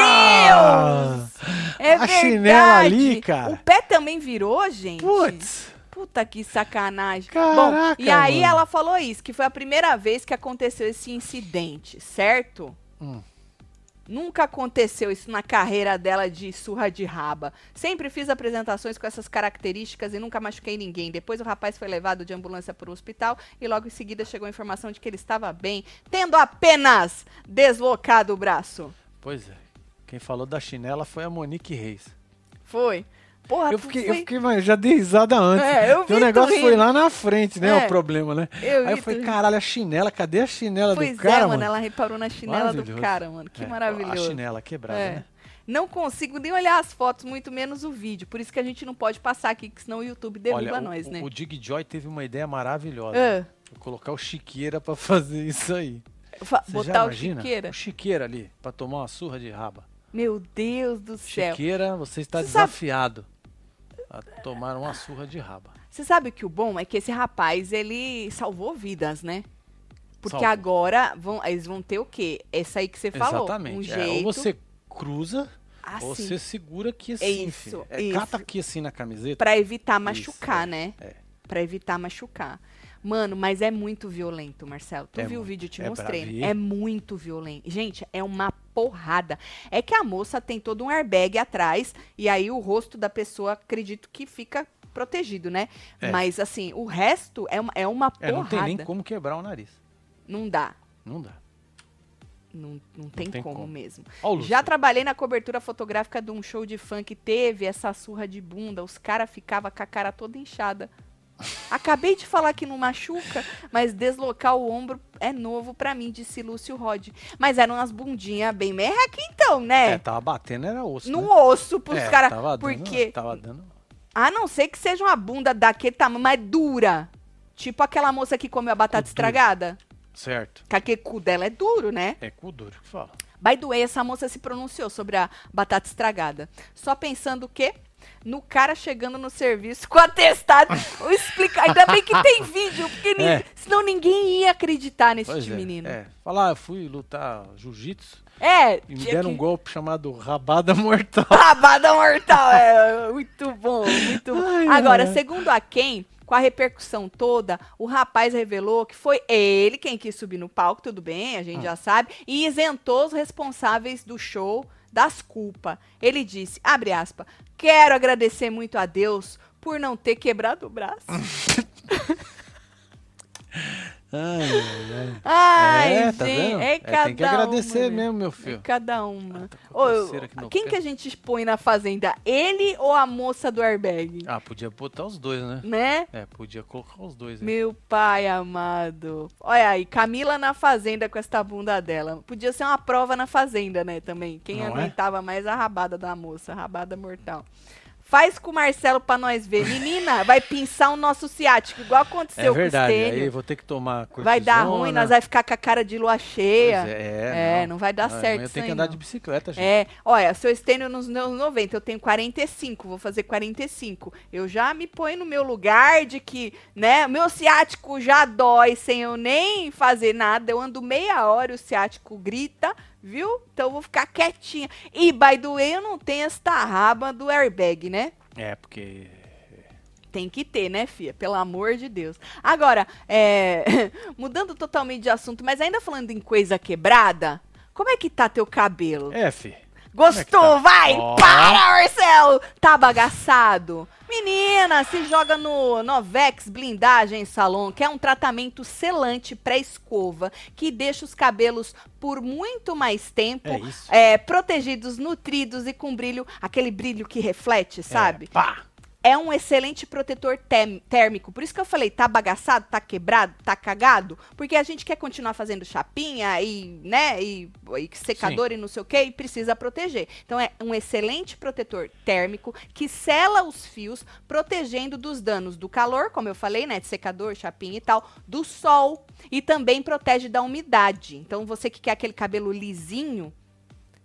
Deus! É a verdade. chinela ali, cara. O pé também virou, gente? Putz! Puta que sacanagem. Caraca, Bom, e aí mano. ela falou isso, que foi a primeira vez que aconteceu esse incidente, certo? Hum. Nunca aconteceu isso na carreira dela de surra de raba. Sempre fiz apresentações com essas características e nunca machuquei ninguém. Depois o rapaz foi levado de ambulância para o hospital e logo em seguida chegou a informação de que ele estava bem, tendo apenas deslocado o braço. Pois é. Quem falou da chinela foi a Monique Reis. Foi. Porra, Eu fiquei, eu foi- fiquei, mas já dei risada antes. É, eu o vi tu negócio foi lá na frente, né? É. O problema, né? Eu Aí eu falei, caralho, a chinela, cadê a chinela Pois do cara, é, mano, ela reparou na chinela do cara, mano. Que É, maravilhoso. A chinela quebrada, É. né? Não consigo nem olhar as fotos, muito menos o vídeo. Por isso que a gente não pode passar aqui, que senão o YouTube derruba Olha, o- nós, o, né? o Dig Joy teve uma ideia maravilhosa. Vou colocar o Chiqueira pra fazer isso aí. fa- Você já botar o chiqueira. O Chiqueira ali, pra tomar uma surra de raba. Meu Deus do céu. Chiqueira, você está Você sabe- desafiado a tomar uma surra de raba. Você sabe que o bom é que esse rapaz, ele salvou vidas, né? Porque Salvou. agora vão, eles vão ter o quê? Essa aí que você falou. Exatamente. Um É, jeito. ou você cruza, Assim, Você segura aqui assim, Isso. É, isso. Cata aqui assim na camiseta. pra evitar Isso, machucar, é, né? é. Pra evitar machucar. Mano, mas é muito violento, Marcelo. Tu É viu o muito. vídeo, eu te É mostrei. É muito violento. Gente, é uma porrada. É que a moça tem todo um airbag atrás e aí o rosto da pessoa, acredito que fica protegido, né? É. Mas assim, o resto é uma, é uma É, não porrada. tem nem como quebrar o nariz. Não dá. Não dá. Não, não tem, tem como, como. mesmo. Ó. Já trabalhei na cobertura fotográfica de um show de funk, teve essa surra de bunda, os caras ficavam com a cara toda inchada. Acabei de falar que não machuca, mas deslocar o ombro é novo pra mim, disse Lúcio Rod. Mas eram umas bundinhas bem merreca então, É, né? tava batendo, era osso. no né? osso pros É, caras. Porque, Tava dando. a não ser que seja uma bunda daquele tamanho, mas dura. Tipo aquela moça que comeu a batata Cu duro. estragada. Certo. Que aquele cu dela é duro, né? É cu duro que fala. By the way, essa moça se pronunciou sobre a batata estragada. Só pensando o quê? No cara chegando no serviço com atestado. Eu explico- Ainda bem que tem vídeo, porque ni- É. senão ninguém ia acreditar nesse Pois é. menino. É. Falar, eu fui lutar jiu-jitsu É, e me deram que- um golpe chamado rabada mortal. Rabada mortal, é muito bom, muito bom. Ai, Agora, ai. segundo a quem, com a repercussão toda, o rapaz revelou que foi ele quem quis subir no palco, tudo bem, a gente já sabe, e isentou os responsáveis do show das culpas. Ele disse, abre aspas, quero agradecer muito a Deus por não ter quebrado o braço. Ai, ai, ai. Ai, é, gente, tá vendo? é É, cada tem que agradecer uma, mesmo, meu É filho. cada uma. Tá com Ô, eu- quem pé. que a gente expõe na fazenda? Ele ou a moça do airbag? Ah, podia botar os dois, né? Né? É, podia colocar os dois. Meu pai amado. Olha aí, Camila na fazenda com esta bunda dela. Podia ser uma prova na fazenda, né, também. Quem Não é? aguentava mais a rabada da moça, a rabada mortal. Faz com o Marcelo pra nós ver. Menina, vai pinçar o nosso ciático, igual É aconteceu verdade, com o aí Stênio. vou ter que tomar Vai dar cortisona. ruim, nós vai ficar com a cara de lua cheia. Pois É, não vai dar Não, certo amanhã isso tem que aí, andar não. de bicicleta, gente. É, olha, seu estênio nos meus 90, eu tenho 45, vou fazer 45. Eu já me ponho no meu lugar de que, né, meu ciático já dói sem eu nem fazer nada. Eu ando meia hora e o ciático grita, viu? Então eu vou ficar quietinha. E, by the way, eu não tenho esta raba do airbag, né? É, porque. Tem que ter, né, Fia? Pelo amor de Deus. Agora, é, mudando totalmente de assunto, mas ainda falando em coisa quebrada, como é que tá teu cabelo? É, fi. Gostou? Como é tá? Vai! Ó. Para, Marcelo! Tá bagaçado? Menina, se joga no Novex Blindagem Salon, que é um tratamento selante pré-escova que deixa os cabelos por muito mais tempo É é, protegidos, nutridos e com brilho, aquele brilho que reflete, sabe? É, pá! É um excelente protetor térmico. Por isso que eu falei, tá bagaçado, tá quebrado, tá cagado, porque a gente quer continuar fazendo chapinha e, né, e, e secador e não sei o que, e precisa proteger. Então é um excelente protetor térmico que sela os fios, protegendo dos danos do calor, como eu falei, né, de secador, chapinha e tal, do sol e também protege da umidade. Então você que quer aquele cabelo lisinho,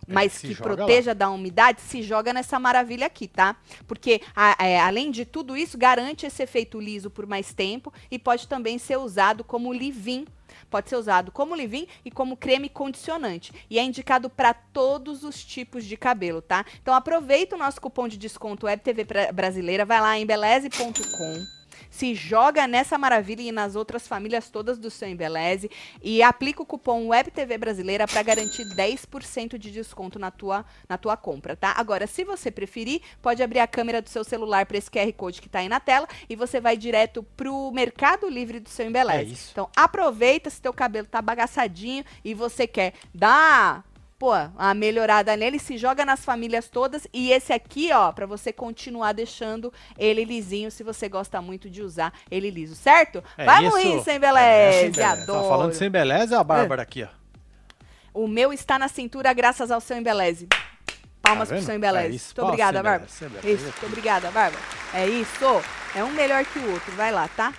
mas se que proteja da umidade, se joga nessa maravilha aqui, tá? Porque, a- é, além de tudo isso, garante esse efeito liso por mais tempo e pode também ser usado como leave-in. Pode ser usado como leave-in e como creme condicionante. E é indicado para todos os tipos de cabelo, tá? Então aproveita o nosso cupom de desconto WebTV Bra- Brasileira, vai lá em beleze.com. Se joga nessa maravilha e nas outras famílias todas do seu Embeleze e aplica o cupom WebTV Brasileira para garantir 10% de desconto na tua, na tua compra, tá? Agora, se você preferir, pode abrir a câmera do seu celular para esse QR Code que tá aí na tela e você vai direto pro Mercado Livre do seu Embeleze. É isso. Então, aproveita se teu cabelo tá bagaçadinho e você quer dar pô, uma melhorada nele, se joga nas famílias todas. E esse aqui, ó, pra você continuar deixando ele lisinho, se você gosta muito de usar ele liso, certo? É Vamos isso. rir, sem É, beleza, sem beleza. adoro. Tá falando sem beleza, a Bárbara aqui, ó. O meu está na cintura graças ao seu embeleze. Palmas Tá pro seu embeleze. É isso, muito obrigada, Bárbara. Isso, muito obrigada, Bárbara. É isso. É um melhor que o outro. Vai lá, tá?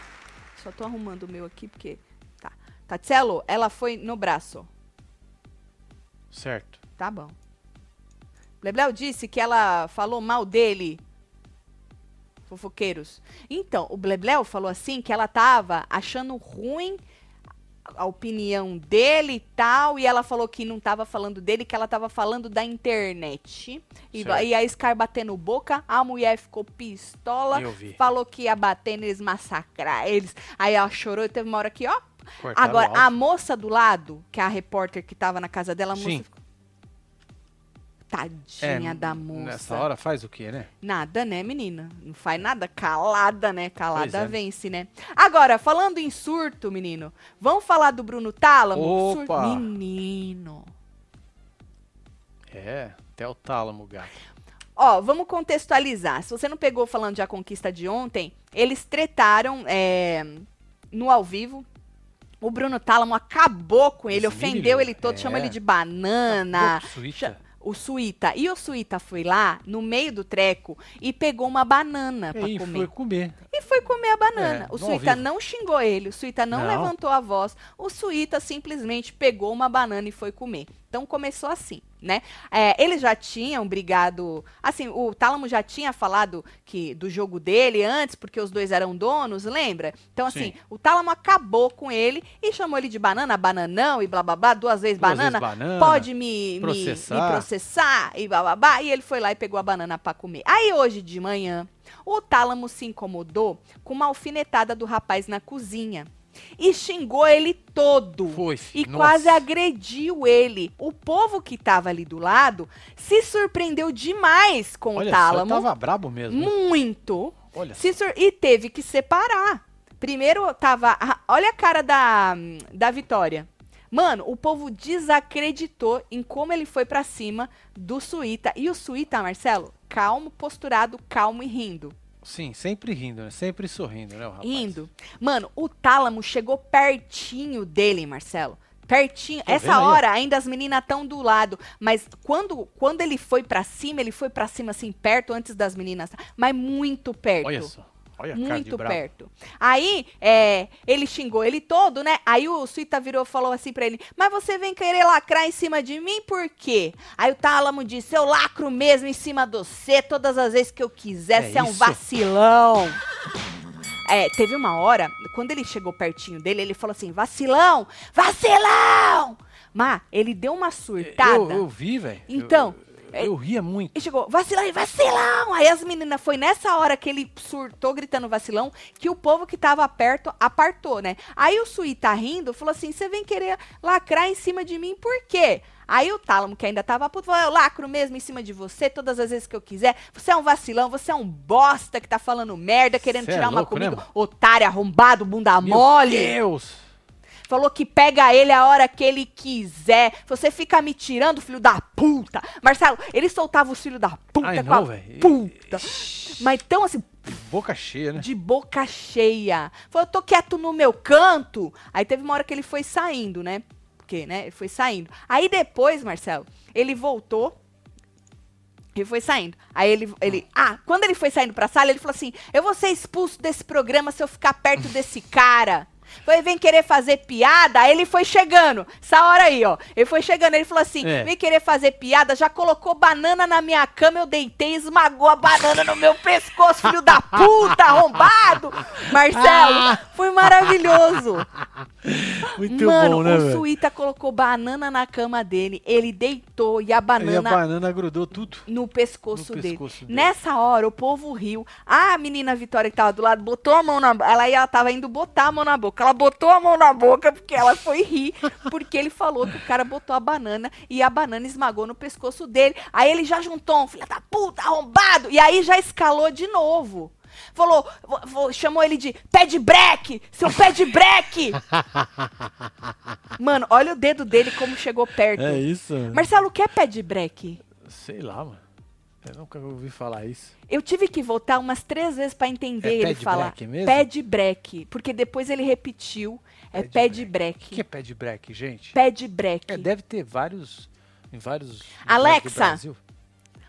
Só tô arrumando o meu aqui porque. Tá. Tatselo, ela foi no braço. Certo. Tá bom. Blebleu disse que ela falou mal dele. Fofoqueiros. Então, o Blebleu falou assim que ela tava achando ruim a opinião dele e tal, e ela falou que não tava falando dele, que ela tava falando da internet. E, e a Scar batendo boca, a mulher ficou pistola, falou que ia bater neles, massacrar eles. Aí ela chorou e teve uma hora que, ó. Cortaram Agora, a moça do lado, que é a repórter que tava na casa dela, a moça Sim. ficou. Tadinha É, da moça. Nessa hora faz o quê, né? Nada, né, menina? Não faz nada. Calada, né? Calada é. vence, né? Agora, falando em surto, menino, vamos falar do Bruno Tálamo? Sur- Opa! Menino. É, até o tálamo, gato. Ó, vamos contextualizar. Se você não pegou falando de A Conquista de ontem, eles tretaram é, no ao vivo. O Bruno Tálamo acabou com ele, Esse ofendeu menino, ele todo, é. chama ele de banana. Cha- O Suíta. E o Suíta foi lá, no meio do treco, e pegou uma banana pra E comer. foi comer. E foi comer a banana. É, o Suíta não xingou ele, o Suíta não, Não. levantou a voz, o Suíta simplesmente pegou uma banana e foi comer. Então começou assim, né? É, eles já tinham brigado. Assim, o Tálamo já tinha falado que do jogo dele antes, porque os dois eram donos, lembra? Então, assim, Sim. o Tálamo acabou com ele e chamou ele de banana, bananão e blá blá blá, duas vezes Duas banana. vezes banana, pode me me- processar. me processar e blá blá blá. E ele foi lá e pegou a banana pra comer. Aí hoje de manhã, o Tálamo se incomodou com uma alfinetada do rapaz na cozinha. E xingou ele todo. Foi, E filho. quase Nossa. agrediu ele. O povo que tava ali do lado se surpreendeu demais com Olha o Tálamo. tava brabo mesmo. Muito. Olha sur- E teve que separar. Primeiro tava. Olha a cara da, da Vitória. Mano, o povo desacreditou em como ele foi pra cima do Suíta. E o Suíta, Marcelo, calmo, posturado, calmo e rindo. Sim, sempre rindo, né? Sempre sorrindo, né, o rapaz? Rindo. Mano, o Tálamo chegou pertinho dele, Marcelo. Pertinho. Tô Essa vendo aí, hora ainda as meninas estão do lado, mas quando quando ele foi pra cima, ele foi pra cima assim perto antes das meninas, mas muito perto. Olha só. Olha Muito perto. Aí, é, ele xingou ele todo, né? Aí o Suíta virou e falou assim pra ele: Mas você vem querer lacrar em cima de mim por quê? Aí o Tálamo disse: Eu lacro mesmo em cima de você todas as vezes que eu quiser. É Você é um vacilão. É, teve uma hora, quando ele chegou pertinho dele, ele falou assim: Vacilão! Vacilão! Má, ele deu uma surtada. Eu, eu vi, velho. Então, Eu, eu ria muito. E chegou, vacilão, vacilão! Aí as meninas, foi nessa hora que ele surtou gritando vacilão, que o povo que tava perto apartou, né? Aí o Sui tá rindo, falou assim, você vem querer lacrar em cima de mim, por quê? Aí o Tálamo, que ainda tava puto, falou, eu lacro mesmo em cima de você, todas as vezes que eu quiser. Você é um vacilão, você é um bosta que tá falando merda, querendo Cê é tirar uma louco, né, comigo. mano? Otário, arrombado, bunda Meu mole. Deus! Falou que pega ele a hora que ele quiser. Você fica me tirando, filho da puta. Marcelo, ele soltava os filhos da puta Ai, com a não, velho. puta. Mas tão assim, Boca cheia, né? de boca cheia. Falou, eu tô quieto no meu canto. Aí teve uma hora que ele foi saindo, né? Porque, né? Ele foi saindo. Aí depois, Marcelo, ele voltou. Ele foi saindo. Aí ele, ele. Ah, quando ele foi saindo pra sala, ele falou assim: Eu vou ser expulso desse programa se eu ficar perto desse cara. Foi, vem querer fazer piada, aí ele foi chegando. Essa hora aí, ó. Ele foi chegando, ele falou assim: É. vem querer fazer piada, já colocou banana na minha cama, eu deitei, esmagou a banana no meu pescoço, filho da puta, arrombado. Marcelo, foi maravilhoso. Muito Mano, bom, né, o velho? Suíta colocou banana na cama dele, ele deitou e a Aí a banana banana grudou tudo. no pescoço, No dele. pescoço dele. Nessa hora, o povo riu. A menina Vitória que tava do lado botou a mão na ela ela tava indo botar a mão na boca. Ela botou a mão na boca porque ela foi rir, porque ele falou que o cara botou a banana e a banana esmagou no pescoço dele. Aí ele já juntou um filho da puta, arrombado, e aí já escalou de novo. Falou, chamou ele de pé de breque, seu pé de breque. Mano, olha o dedo dele como chegou perto. É isso? Marcelo, o que é pé de breque? Sei lá, mano. Eu nunca ouvi falar isso. Eu tive que voltar umas três vezes pra entender É ele falar. breque mesmo? Pé de breque. Porque depois ele repetiu. É Pé de pé de O breque. que é pé de break, gente? Pé de breque. É, deve ter vários. Em vários. lugares do Alexa. Brasil.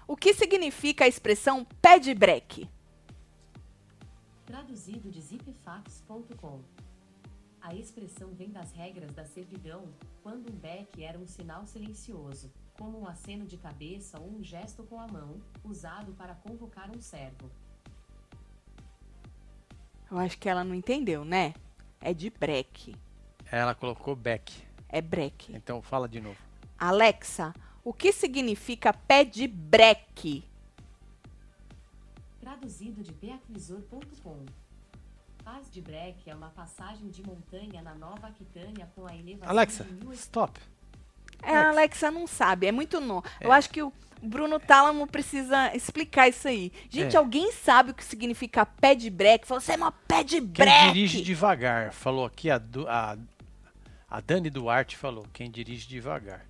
O que significa a expressão pé de breque? Traduzido de zipfax.com. A expressão vem das regras da servidão, quando um beck era um sinal silencioso, como um aceno de cabeça ou um gesto com a mão, usado para convocar um servo. Eu acho que ela não entendeu, né? É de breque. Ela colocou Beck. É breque. Então fala de novo. Alexa, o que significa pé de breque? Traduzido de beacvisor.com. Paz de Breque é uma passagem de montanha na Nova Aquitânia com a elevação Alexa, de 1800 stop. É, a Alexa não sabe, é muito novo. Eu acho que o Bruno Tálamo precisa explicar isso aí. Gente, É. alguém sabe o que significa pé de breque? Falou, você é uma pé de Quem breque. dirige devagar, falou aqui a, a, a Dani Duarte falou, quem dirige devagar.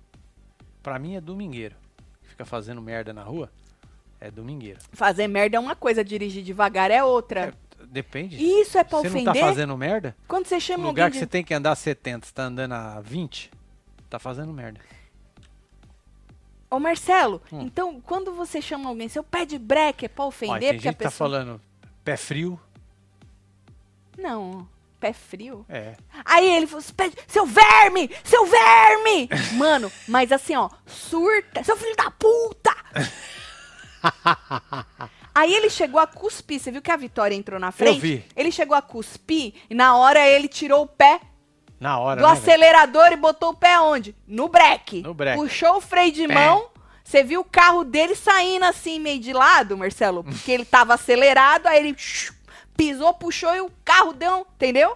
Pra mim é domingueiro. Fica fazendo merda na rua, é domingueiro. Fazer merda é uma coisa, dirigir devagar é outra. É, depende. Isso é pra você ofender? não tá fazendo merda? Quando você chama lugar alguém que de... você tem que andar 70, você tá andando a 20, tá fazendo merda. Ô, Marcelo, Hum. então, quando você chama alguém, seu pé de breque é pra ofender, tem porque a que pessoa... tá falando pé frio. Não, pé frio. É. Aí ele falou, "Pé- seu verme, seu verme! Mano, mas assim, ó, surta, seu filho da puta! Aí ele chegou a cuspir, você viu que a Vitória entrou na frente? vi. Ele chegou a cuspir e na hora ele tirou o pé Na hora, do né, velho? acelerador e botou o pé onde? No breque. No breque. Puxou o freio de mão. Você viu o carro dele saindo assim, meio de lado, Marcelo? Porque ele tava acelerado, aí ele pisou, puxou e o carro deu, entendeu?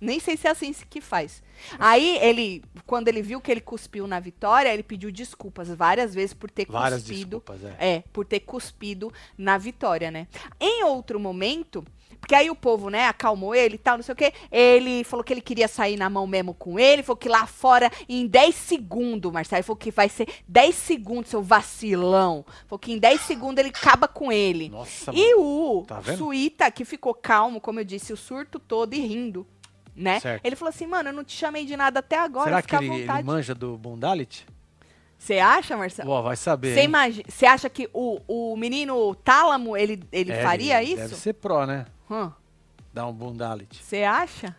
Nem sei se é assim que faz. Aí ele, quando ele viu que ele cuspiu na vitória, ele pediu desculpas várias vezes por ter Várias cuspido. é. É, por ter cuspido na vitória, né? Em outro momento, porque aí o povo, né, acalmou ele e tal, não sei o quê. Ele falou que ele queria sair na mão mesmo com ele, falou que lá fora, em 10 segundos, Marcelo, falou que vai ser 10 segundos, seu vacilão. Falou que em 10 segundos ele acaba com ele. Nossa, E o Tá? Suíta, que ficou calmo, como eu disse, o surto todo e rindo, né? Certo. Ele falou assim, mano, eu não te chamei de nada até agora, Será que fica à ele, ele manja do Bundalit? Você acha, Marcelo? Ó, vai saber. Você imagi- acha que o, o menino Tálamo, ele, ele É, faria isso? Deve ser pró, né? Hum, Dar um Bundalit. Você acha?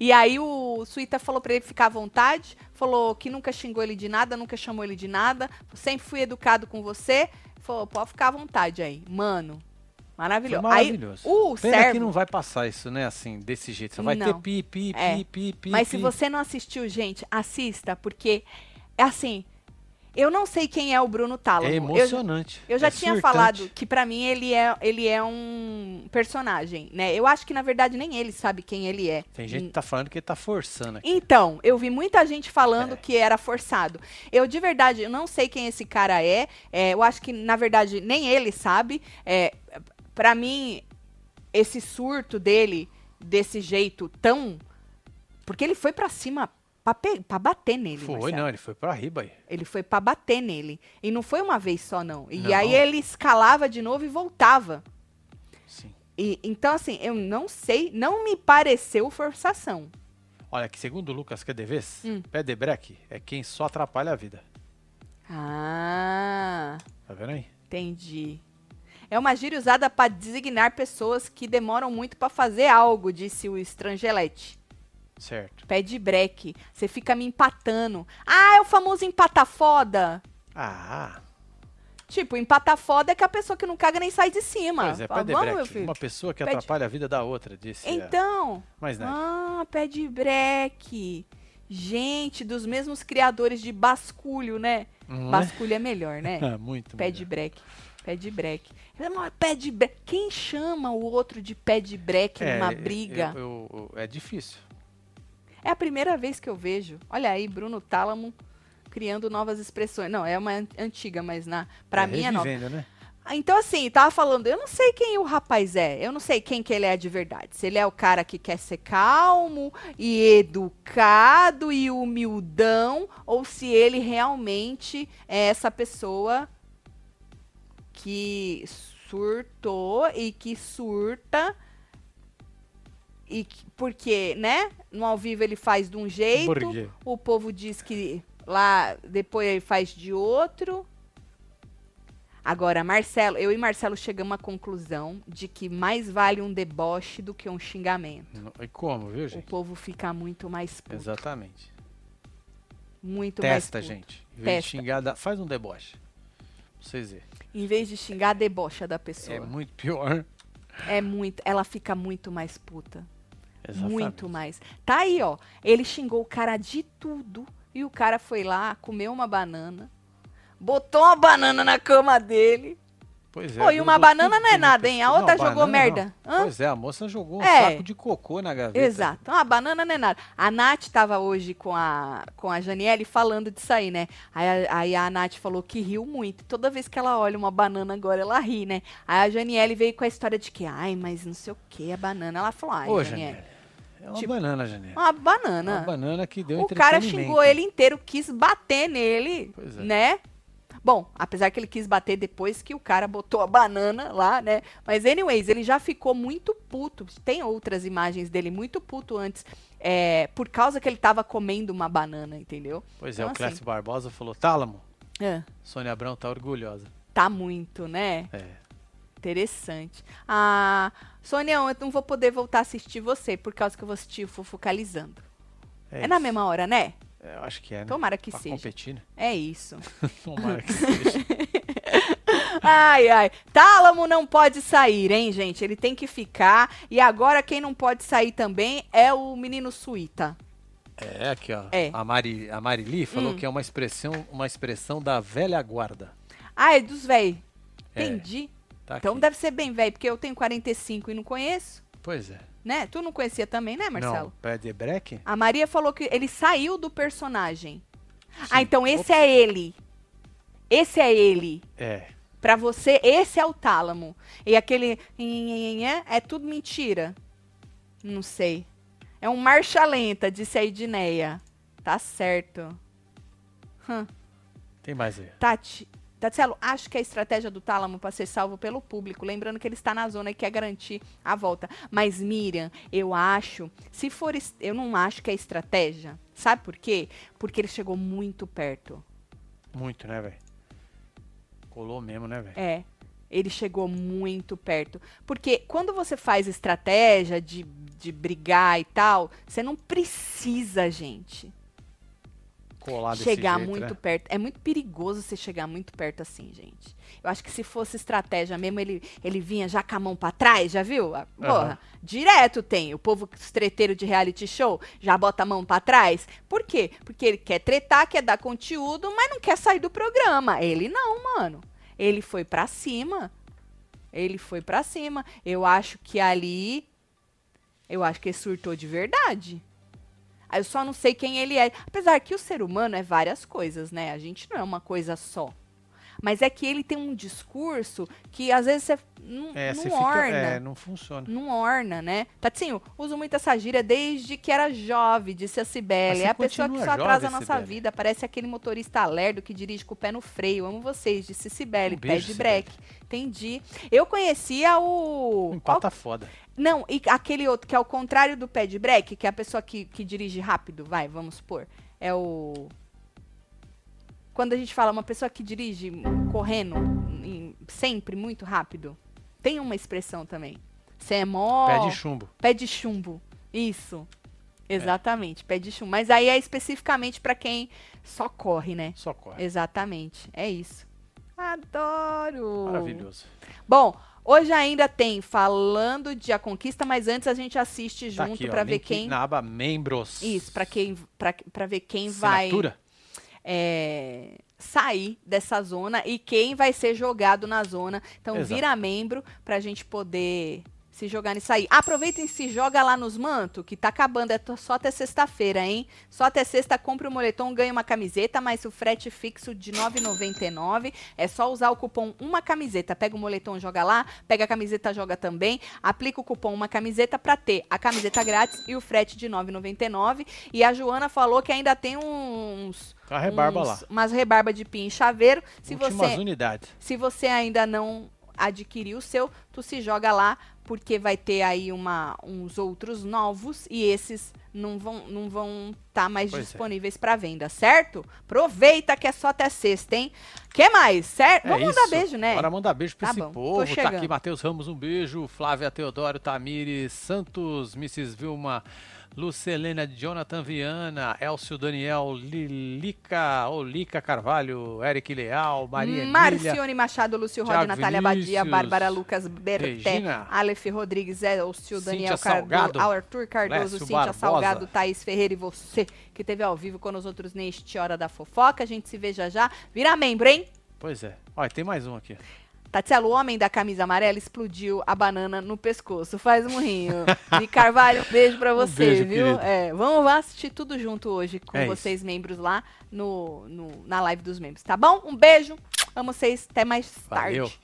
E aí o Suíta falou pra ele ficar à vontade, falou que nunca xingou ele de nada, nunca chamou ele de nada, sempre fui educado com você, falou, pode ficar à vontade aí. Mano, Foi maravilhoso. maravilhoso. Aí o Pena servo, que não vai passar isso, né? Assim, desse jeito. Só vai Não. ter pi, pi, pi, É. pi, pi. mas se pi. você não assistiu, gente, assista, porque é assim, eu não sei quem é o Bruno Tálamo. É Eu- emocionante. Eu já é tinha surtante. falado que pra mim ele é, ele é um personagem, né? Eu acho que na verdade nem ele sabe quem ele é. Tem gente que tá falando que ele tá forçando aqui. Então, eu vi muita gente falando É. que era forçado. Eu, de verdade, eu não sei quem esse cara é. É, eu acho que, na verdade, nem ele sabe. É, para mim, esse surto dele, desse jeito tão. Porque ele foi pra cima pra bater nele. Foi, Marcelo. não, ele foi pra riba aí. Ele foi pra bater nele. E não foi uma vez só, não. E Não. aí ele escalava de novo e voltava. Sim. E, então, assim, eu não sei, não me pareceu forçação. Olha, que segundo o Lucas Quedeves, Hum. pé de breque é quem só atrapalha a vida. Ah. Tá vendo aí? Entendi. É uma gíria usada para designar pessoas que demoram muito para fazer algo, disse o estrangelete. Certo. Pé de breque. Você fica me empatando. Ah, é o famoso empata foda. Ah, Tipo, empata foda é que a pessoa que não caga nem sai de cima. pois é. Uma pessoa que atrapalha a vida da outra, disse. a- Então. Mais nada. Ah, pé de breque. Gente, dos mesmos criadores de basculho, né? É? Basculho é melhor, né? Ah, Muito Pé melhor. de breque. Pé de breque. Mas, Pé de breque. Quem chama o outro de pé de breque É, numa eu- briga? eu- eu- é difícil. É a primeira vez que eu vejo. Olha aí, Bruno Tálamo criando novas expressões. Não, é uma an- antiga, mas na para é mim é nova. né? Ah, Então, assim, tava falando, eu não sei quem o rapaz é. Eu não sei quem que ele é de verdade. Se ele é o cara que quer ser calmo e educado e humildão, ou se ele realmente é essa pessoa que surtou e que surta. E que- porque, né? No ao vivo ele faz de um jeito, Por quê? o povo diz que lá depois ele faz de outro. Agora, Marcelo, eu e Marcelo chegamos à conclusão de que mais vale um deboche do que um xingamento. E como, viu, O gente? povo fica muito mais puto. Exatamente. Muito Testa, mais puto. gente. Em vez de Testa. xingar, dá- faz um deboche. Pra vocês verem. Em vez de xingar, debocha da pessoa. É muito pior. É muito. Ela fica muito mais puta. Exatamente. Muito mais. Tá aí, ó. Ele xingou o cara de tudo. E o cara foi lá, comeu uma banana. Botou uma banana na cama dele. Pois é. Pô, e uma banana não é nada, hein? A não, outra jogou banana merda. não. Pois é, a moça jogou um É. saco de cocô na gaveta. Exato. A banana não é nada. A Nath tava hoje com a, com a Janiele falando disso aí, né? Aí, a- aí a Nath falou que riu muito. Toda vez que ela olha uma banana agora, ela ri, né? Aí a Janiele veio com a história de que, ai, mas não sei o que, a banana. Ela falou, ai, Ô, Janiele, Janelle. É uma Tipo, banana, Janelle. uma banana. Uma banana que deu o cara xingou ele inteiro, quis bater nele, Pois é. né? Bom, apesar que ele quis bater depois que o cara botou a banana lá, né? Mas, anyways, ele já ficou muito puto. Tem outras imagens dele muito puto antes, é, por causa que ele tava comendo uma banana, entendeu? Pois é, Então, o Clécio assim- Barbosa falou, Tálamo, É, Sônia Abrão tá orgulhosa. tá muito, né? É. Interessante. Ah, Sônia, eu não vou poder voltar a assistir você, por causa que eu vou assistir o Fofocalizando. É, É, na mesma hora, né? É, eu acho que é, né? Tomara que pra seja. competir, né? É isso. Tomara que seja. Ai, ai. Tálamo não pode sair, hein, gente? Ele tem que ficar. E agora quem não pode sair também é o menino Suíta. É, aqui, ó. É. A, Mari, a Marili falou Hum. que é uma expressão, uma expressão da velha guarda. Ah, é dos véi. É, Entendi. Tá Então aqui. deve ser bem velho, porque eu tenho 45 e não conheço, Pois é. né? Tu não conhecia também, né, Marcelo? Não, pé de breque? A Maria falou que ele saiu do personagem. ah, Sim. então esse é ele. Esse é ele. É. Pra você, esse é o tálamo. E aquele é tudo mentira. Não sei. É um marcha lenta, disse a Edneia. Tá certo. Hum. Tem mais aí. Tati, Tatselo, acho que a estratégia do tálamo para ser salvo pelo público, lembrando que ele está na zona e quer garantir a volta. Mas Miriam, eu acho, se for, eu não acho que é estratégia. Sabe por quê? Porque ele chegou muito perto. Muito, né, velho? Colou mesmo, né, velho? É. Ele chegou muito perto. Porque quando você faz estratégia de, de brigar e tal, você não precisa, gente, Colar chegar jeito, muito né? perto. É muito perigoso você chegar muito perto assim, gente. Eu acho que se fosse estratégia mesmo, ele, ele vinha já com a mão pra trás, já viu? Ah, Porra, Aham. direto tem. O povo estreteiro de reality show já bota a mão pra trás. Por quê? Porque ele quer tretar, quer dar conteúdo, mas não quer sair do programa. Ele não, mano. Ele foi pra cima. Ele foi pra cima. Eu acho que ali. Eu acho que ele surtou de verdade. Aí Eu só não sei quem ele é. Apesar que o ser humano é várias coisas, né? A gente não é uma coisa só. Mas é que ele tem um discurso que às vezes você não, É, não orna. É, não funciona. Não orna, né? Tatinho, uso muito essa gíria desde que era jovem, disse a Cibele. É a pessoa que só atrasa a nossa Cibele. vida. Parece aquele motorista lerdo que dirige com o pé no freio. Amo vocês, disse Cibele. Um pé de breque. Entendi. Eu conhecia o. Um qual empata foda. Não, e aquele outro que é o contrário do pé de break, que é a pessoa que, que dirige rápido, vai, vamos supor. É o. Quando a gente fala uma pessoa que dirige correndo em- sempre muito rápido, tem uma expressão também. Você é mó. Pé de chumbo. Pé de chumbo. Isso. Exatamente, pé de chumbo. Mas aí é especificamente pra quem só corre, né? Só corre. Exatamente. É isso. Adoro! Maravilhoso. Bom, hoje ainda tem falando de A Conquista, mas antes a gente assiste Tá junto pra ver quem. Na aba membros. Isso, pra quem pra ver quem vai Assinatura. é, sair dessa zona e quem vai ser jogado na zona. Então Exato. vira membro pra gente poder se jogar nisso aí. Aproveita e se joga lá nos manto, que tá acabando, é só até sexta-feira, hein? Só até sexta compra o moletom, ganha uma camiseta, mas o frete fixo de R$ 9,99. É só usar o cupom uma camiseta. Pega o moletom, joga lá, pega a camiseta, joga também. Aplica o cupom uma camiseta pra ter a camiseta grátis e o frete de R$ 9,99. E a Joana falou que ainda tem uns Tá a rebarba uns- lá. Umas rebarba de pin e chaveiro. Se Últimas você, unidades. se você ainda não adquiriu o seu, tu se joga lá, porque vai ter aí uma, uns outros novos e esses não vão não vão estar mais Pois é. disponíveis para venda, certo? Aproveita que é só até sexta, hein? Que mais? Certo? É Vamos isso. mandar beijo, né? Bora mandar beijo pra Tá esse bom, povo. Tá aqui Matheus Ramos, um beijo. Flávia Teodoro, Tamires, Santos, Mrs. Vilma, Lucelena Jonathan Viana, Elcio Daniel, Lilica, Olica Carvalho, Eric Leal, Maria Emília, Marcione Machado, Lúcio Rod, Thiago Natália Badia, Bárbara Lucas Berté, Regina, Aleph Rodrigues, Elcio Daniel Cardoso, Arthur Cardoso, Lécio Cíntia Barbosa. Salgado, Thaís Ferreira e você que teve ao vivo com os outros neste Hora da Fofoca. A gente se vê já já. Vira membro, hein? Pois é. Olha, tem mais um aqui. Tatielo, o homem da camisa amarela, explodiu a banana no pescoço. Faz um rinho. De Carvalho, um beijo pra você, beijo, viu? É, vamos assistir tudo junto hoje com É isso. vocês, membros, lá no, no- na live dos membros, tá bom? Um beijo. Amo vocês. Até mais Valeu. tarde.